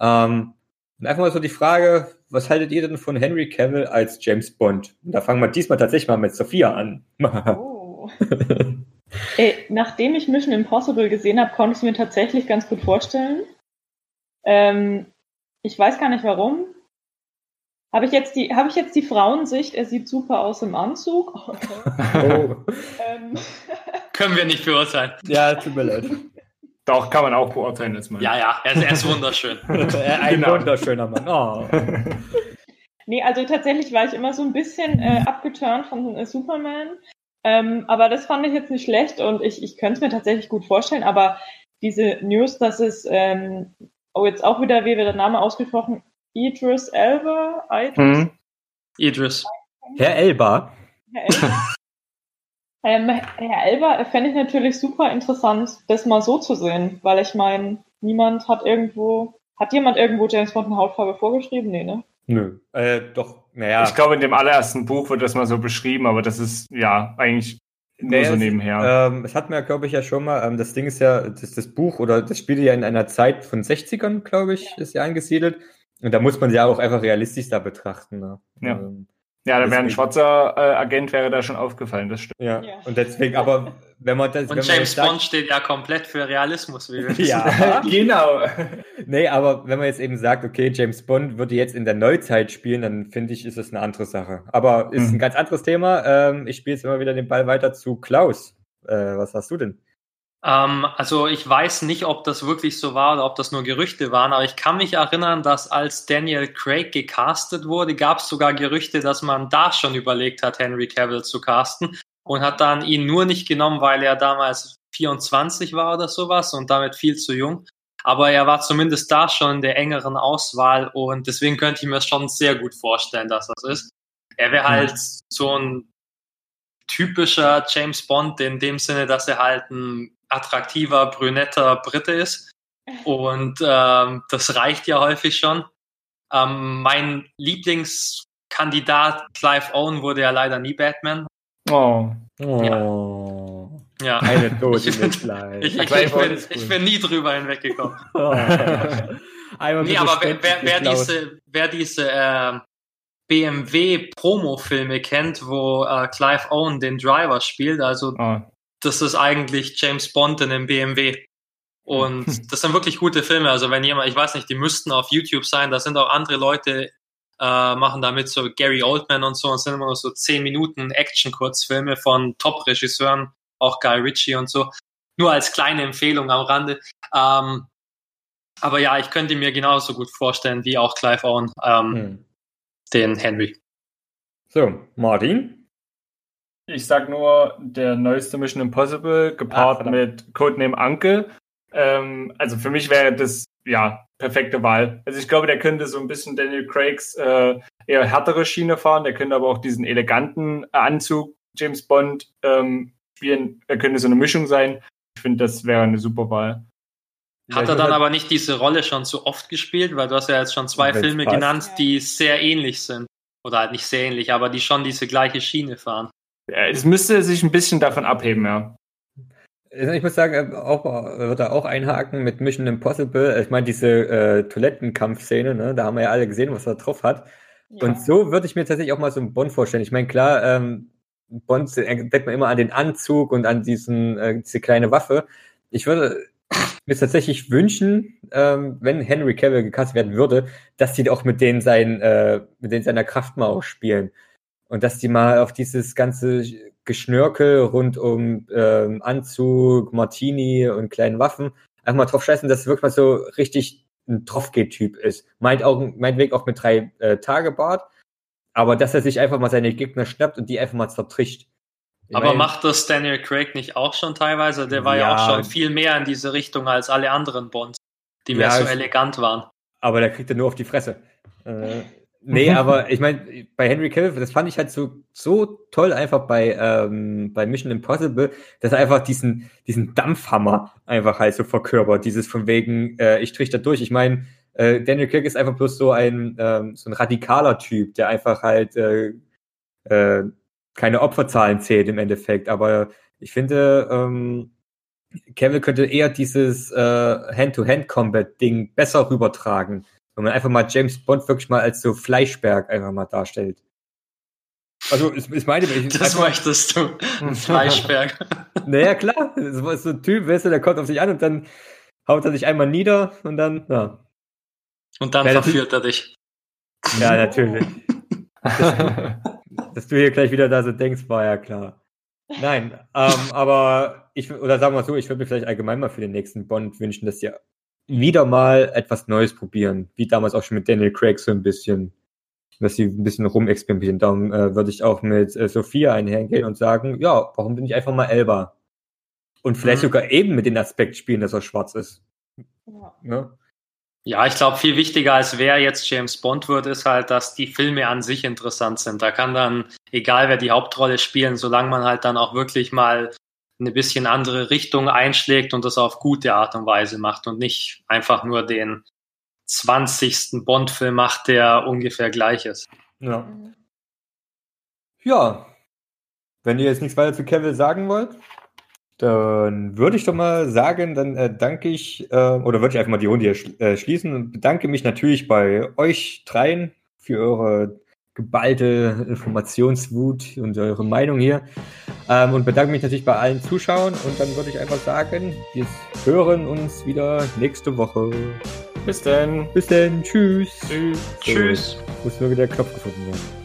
Ähm, und einfach mal so die Frage, was haltet ihr denn von Henry Cavill als James Bond? Und da fangen wir diesmal tatsächlich mal mit Sophia an. [laughs] oh. Ey, nachdem ich Mission Impossible gesehen habe, konnte ich es mir tatsächlich ganz gut vorstellen. Ähm, ich weiß gar nicht warum. Habe ich jetzt die, habe ich jetzt die Frauensicht? Er sieht super aus im Anzug. [laughs] Oh. ähm. [laughs] Können wir nicht beurteilen. Ja, tut mir leid. Doch, kann man auch beurteilen jetzt mal. Ja, ja, er ist, er ist wunderschön. [laughs] ein genau. wunderschöner Mann. Oh. [laughs] Nee, also tatsächlich war ich immer so ein bisschen äh, abgeturnt von äh, Superman. Ähm, aber das fand ich jetzt nicht schlecht und ich, ich könnte es mir tatsächlich gut vorstellen. Aber diese News, dass es, ähm, oh, jetzt auch wieder, wie wird der Name ausgesprochen? Idris Elba? Idris? Hm. Idris. Herr Elba. Herr Elba. Ähm, Herr Elba äh, fände ich natürlich super interessant, das mal so zu sehen, weil ich meine, niemand hat irgendwo, hat jemand irgendwo James Bond eine Hautfarbe vorgeschrieben? Nee, ne? Nö. Äh, doch, naja. Ich glaube, in dem allerersten Buch wird das mal so beschrieben, aber das ist ja eigentlich nur naja, so nebenher. Ähm, das hat mir, glaube ich, ja schon mal. Ähm, das Ding ist ja, das, das Buch oder das spielt ja in einer Zeit von 60ern, glaube ich, ist ja angesiedelt. Und da muss man ja auch einfach realistisch da betrachten. Ne? Ja. Ähm, ja, da wäre ein schwarzer äh, Agent wäre da schon aufgefallen, das stimmt. Ja. ja. Und deswegen, aber wenn man das. Und wenn James Bond steht ja komplett für Realismus, wie wir wissen. [laughs] Ja, genau. nee, aber wenn man jetzt eben sagt, okay, James Bond würde jetzt in der Neuzeit spielen, dann finde ich, ist das eine andere Sache. Aber ist mhm. ein ganz anderes Thema. Ähm, ich spiele jetzt immer wieder den Ball weiter zu Klaus. Äh, was hast du denn? Ähm, also ich weiß nicht, ob das wirklich so war oder ob das nur Gerüchte waren, aber ich kann mich erinnern, dass als Daniel Craig gecastet wurde, gab es sogar Gerüchte, dass man da schon überlegt hat, Henry Cavill zu casten und hat dann ihn nur nicht genommen, weil er damals 24 war oder sowas und damit viel zu jung. Aber er war zumindest da schon in der engeren Auswahl und deswegen könnte ich mir schon sehr gut vorstellen, dass das ist. Er wäre halt mhm. so ein typischer James Bond in dem Sinne, dass er halt ein attraktiver, brünetter Brite ist. Und ähm, das reicht ja häufig schon. Ähm, mein Lieblingskandidat Clive Owen wurde ja leider nie Batman. Oh. oh. Ja. [laughs] Eine Tote ich, bin, ich, ich, ich, bin, ich bin nie drüber hinweggekommen. [laughs] Oh. nee, aber wer, wer, wer diese, wer diese äh, BMW-Promo-Filme kennt, wo äh, Clive Owen den Driver spielt, also oh das ist eigentlich James Bond in einem BMW. Und [laughs] das sind wirklich gute Filme. Also wenn jemand, ich weiß nicht, die müssten auf YouTube sein, da sind auch andere Leute, äh, machen damit so Gary Oldman und so, und sind immer noch so 10 Minuten Action-Kurzfilme von Top-Regisseuren, auch Guy Ritchie und so. Nur als kleine Empfehlung am Rande. Ähm, aber ja, ich könnte mir genauso gut vorstellen, wie auch Clive Owen, ähm, hm. Den Henry. So, Martin? Ich sag nur, der neueste Mission Impossible gepaart Ach, mit Codename Anke. Ähm, also für mich wäre das ja perfekte Wahl. Also ich glaube, der könnte so ein bisschen Daniel Craigs äh, eher härtere Schiene fahren. Der könnte aber auch diesen eleganten Anzug James Bond ähm, spielen. Er könnte so eine Mischung sein. Ich finde, das wäre eine super Wahl. Hat er dann aber nicht diese Rolle schon so oft gespielt? Weil du hast ja jetzt schon zwei Filme passt. genannt, die sehr ähnlich sind. Oder halt nicht sehr ähnlich, aber die schon diese gleiche Schiene fahren. Es müsste sich ein bisschen davon abheben, ja. Ich muss sagen, auch, wird er auch einhaken mit Mission Impossible. Ich meine, diese äh, Toilettenkampfszene, ne, da haben wir ja alle gesehen, was er drauf hat. Ja. Und so würde ich mir tatsächlich auch mal so einen Bond vorstellen. Ich meine, klar, ähm, Bond denkt man immer an den Anzug und an diesen, äh, diese kleine Waffe. Ich würde mir tatsächlich wünschen, ähm, wenn Henry Cavill gecastet werden würde, dass die auch mit denen sein, äh, mit denen seiner Kraft mal auch spielen. Und dass die mal auf dieses ganze Geschnörkel rund um ähm, Anzug, Martini und kleinen Waffen einfach mal drauf scheißen, dass es wirklich mal so richtig ein Trophgeh-Typ ist. Meint auch, meinetwegen auch mit drei äh, Tage Bart, aber dass er sich einfach mal seine Gegner schnappt und die einfach mal zertricht. Aber mein, macht das Daniel Craig nicht auch schon teilweise? Der war ja, ja, auch schon viel mehr in diese Richtung als alle anderen Bonds, die mehr ja, so elegant waren. Aber der kriegt er nur auf die Fresse. Äh, Nee, [laughs] aber ich meine, bei Henry Cavill, das fand ich halt so, so toll einfach bei, ähm, bei Mission Impossible, dass er einfach diesen, diesen Dampfhammer einfach halt so verkörpert. Dieses von wegen, äh, ich trichter durch. Ich meine, äh, Daniel Craig ist einfach bloß so ein, ähm, so ein radikaler Typ, der einfach halt äh, äh, keine Opferzahlen zählt im Endeffekt. Aber ich finde, ähm, Cavill könnte eher dieses äh, Hand-to-Hand-Combat-Ding besser rübertragen wenn man einfach mal James Bond wirklich mal als so Fleischberg einfach mal darstellt. Also, ist, ist meine. Ich, das möchtest du. [laughs] Fleischberg. naja, klar. Das ist so ein Typ, weißt du, der kommt auf sich an und dann haut er sich einmal nieder und dann, ja. Und dann ja, verführt er dich. Ja, natürlich. [laughs] dass, du hier gleich wieder da so denkst, war ja klar. Nein, ähm, [laughs] aber ich, oder sagen wir mal so, ich würde mir vielleicht allgemein mal für den nächsten Bond wünschen, dass sie wieder mal etwas Neues probieren, wie damals auch schon mit Daniel Craig so ein bisschen, dass sie ein bisschen rumexperimentieren. Darum äh, würde ich auch mit äh, Sophia einhergehen und sagen, ja, warum bin ich einfach mal Elba? Und vielleicht mhm. sogar eben mit dem Aspekt spielen, dass er schwarz ist. Ja. ja? Ja, ich glaube, viel wichtiger als wer jetzt James Bond wird, ist halt, dass die Filme an sich interessant sind. Da kann dann, egal wer die Hauptrolle spielen, solange man halt dann auch wirklich mal eine bisschen andere Richtung einschlägt und das auf gute Art und Weise macht und nicht einfach nur den 20. Bond-Film macht, der ungefähr gleich ist. Ja. Ja. Wenn ihr jetzt nichts weiter zu Kevin sagen wollt, dann würde ich doch mal sagen, dann äh, danke ich, äh, oder würde ich einfach mal die Runde hier sch äh, schließen und bedanke mich natürlich bei euch dreien für eure geballte Informationswut und eure Meinung hier. Ähm, und bedanke mich natürlich bei allen Zuschauern und dann würde ich einfach sagen, wir hören uns wieder nächste Woche. Bis denn. Bis denn. Tschüss. Tschüss. So, Tschüss. Muss nur wieder der Knopf gefunden werden.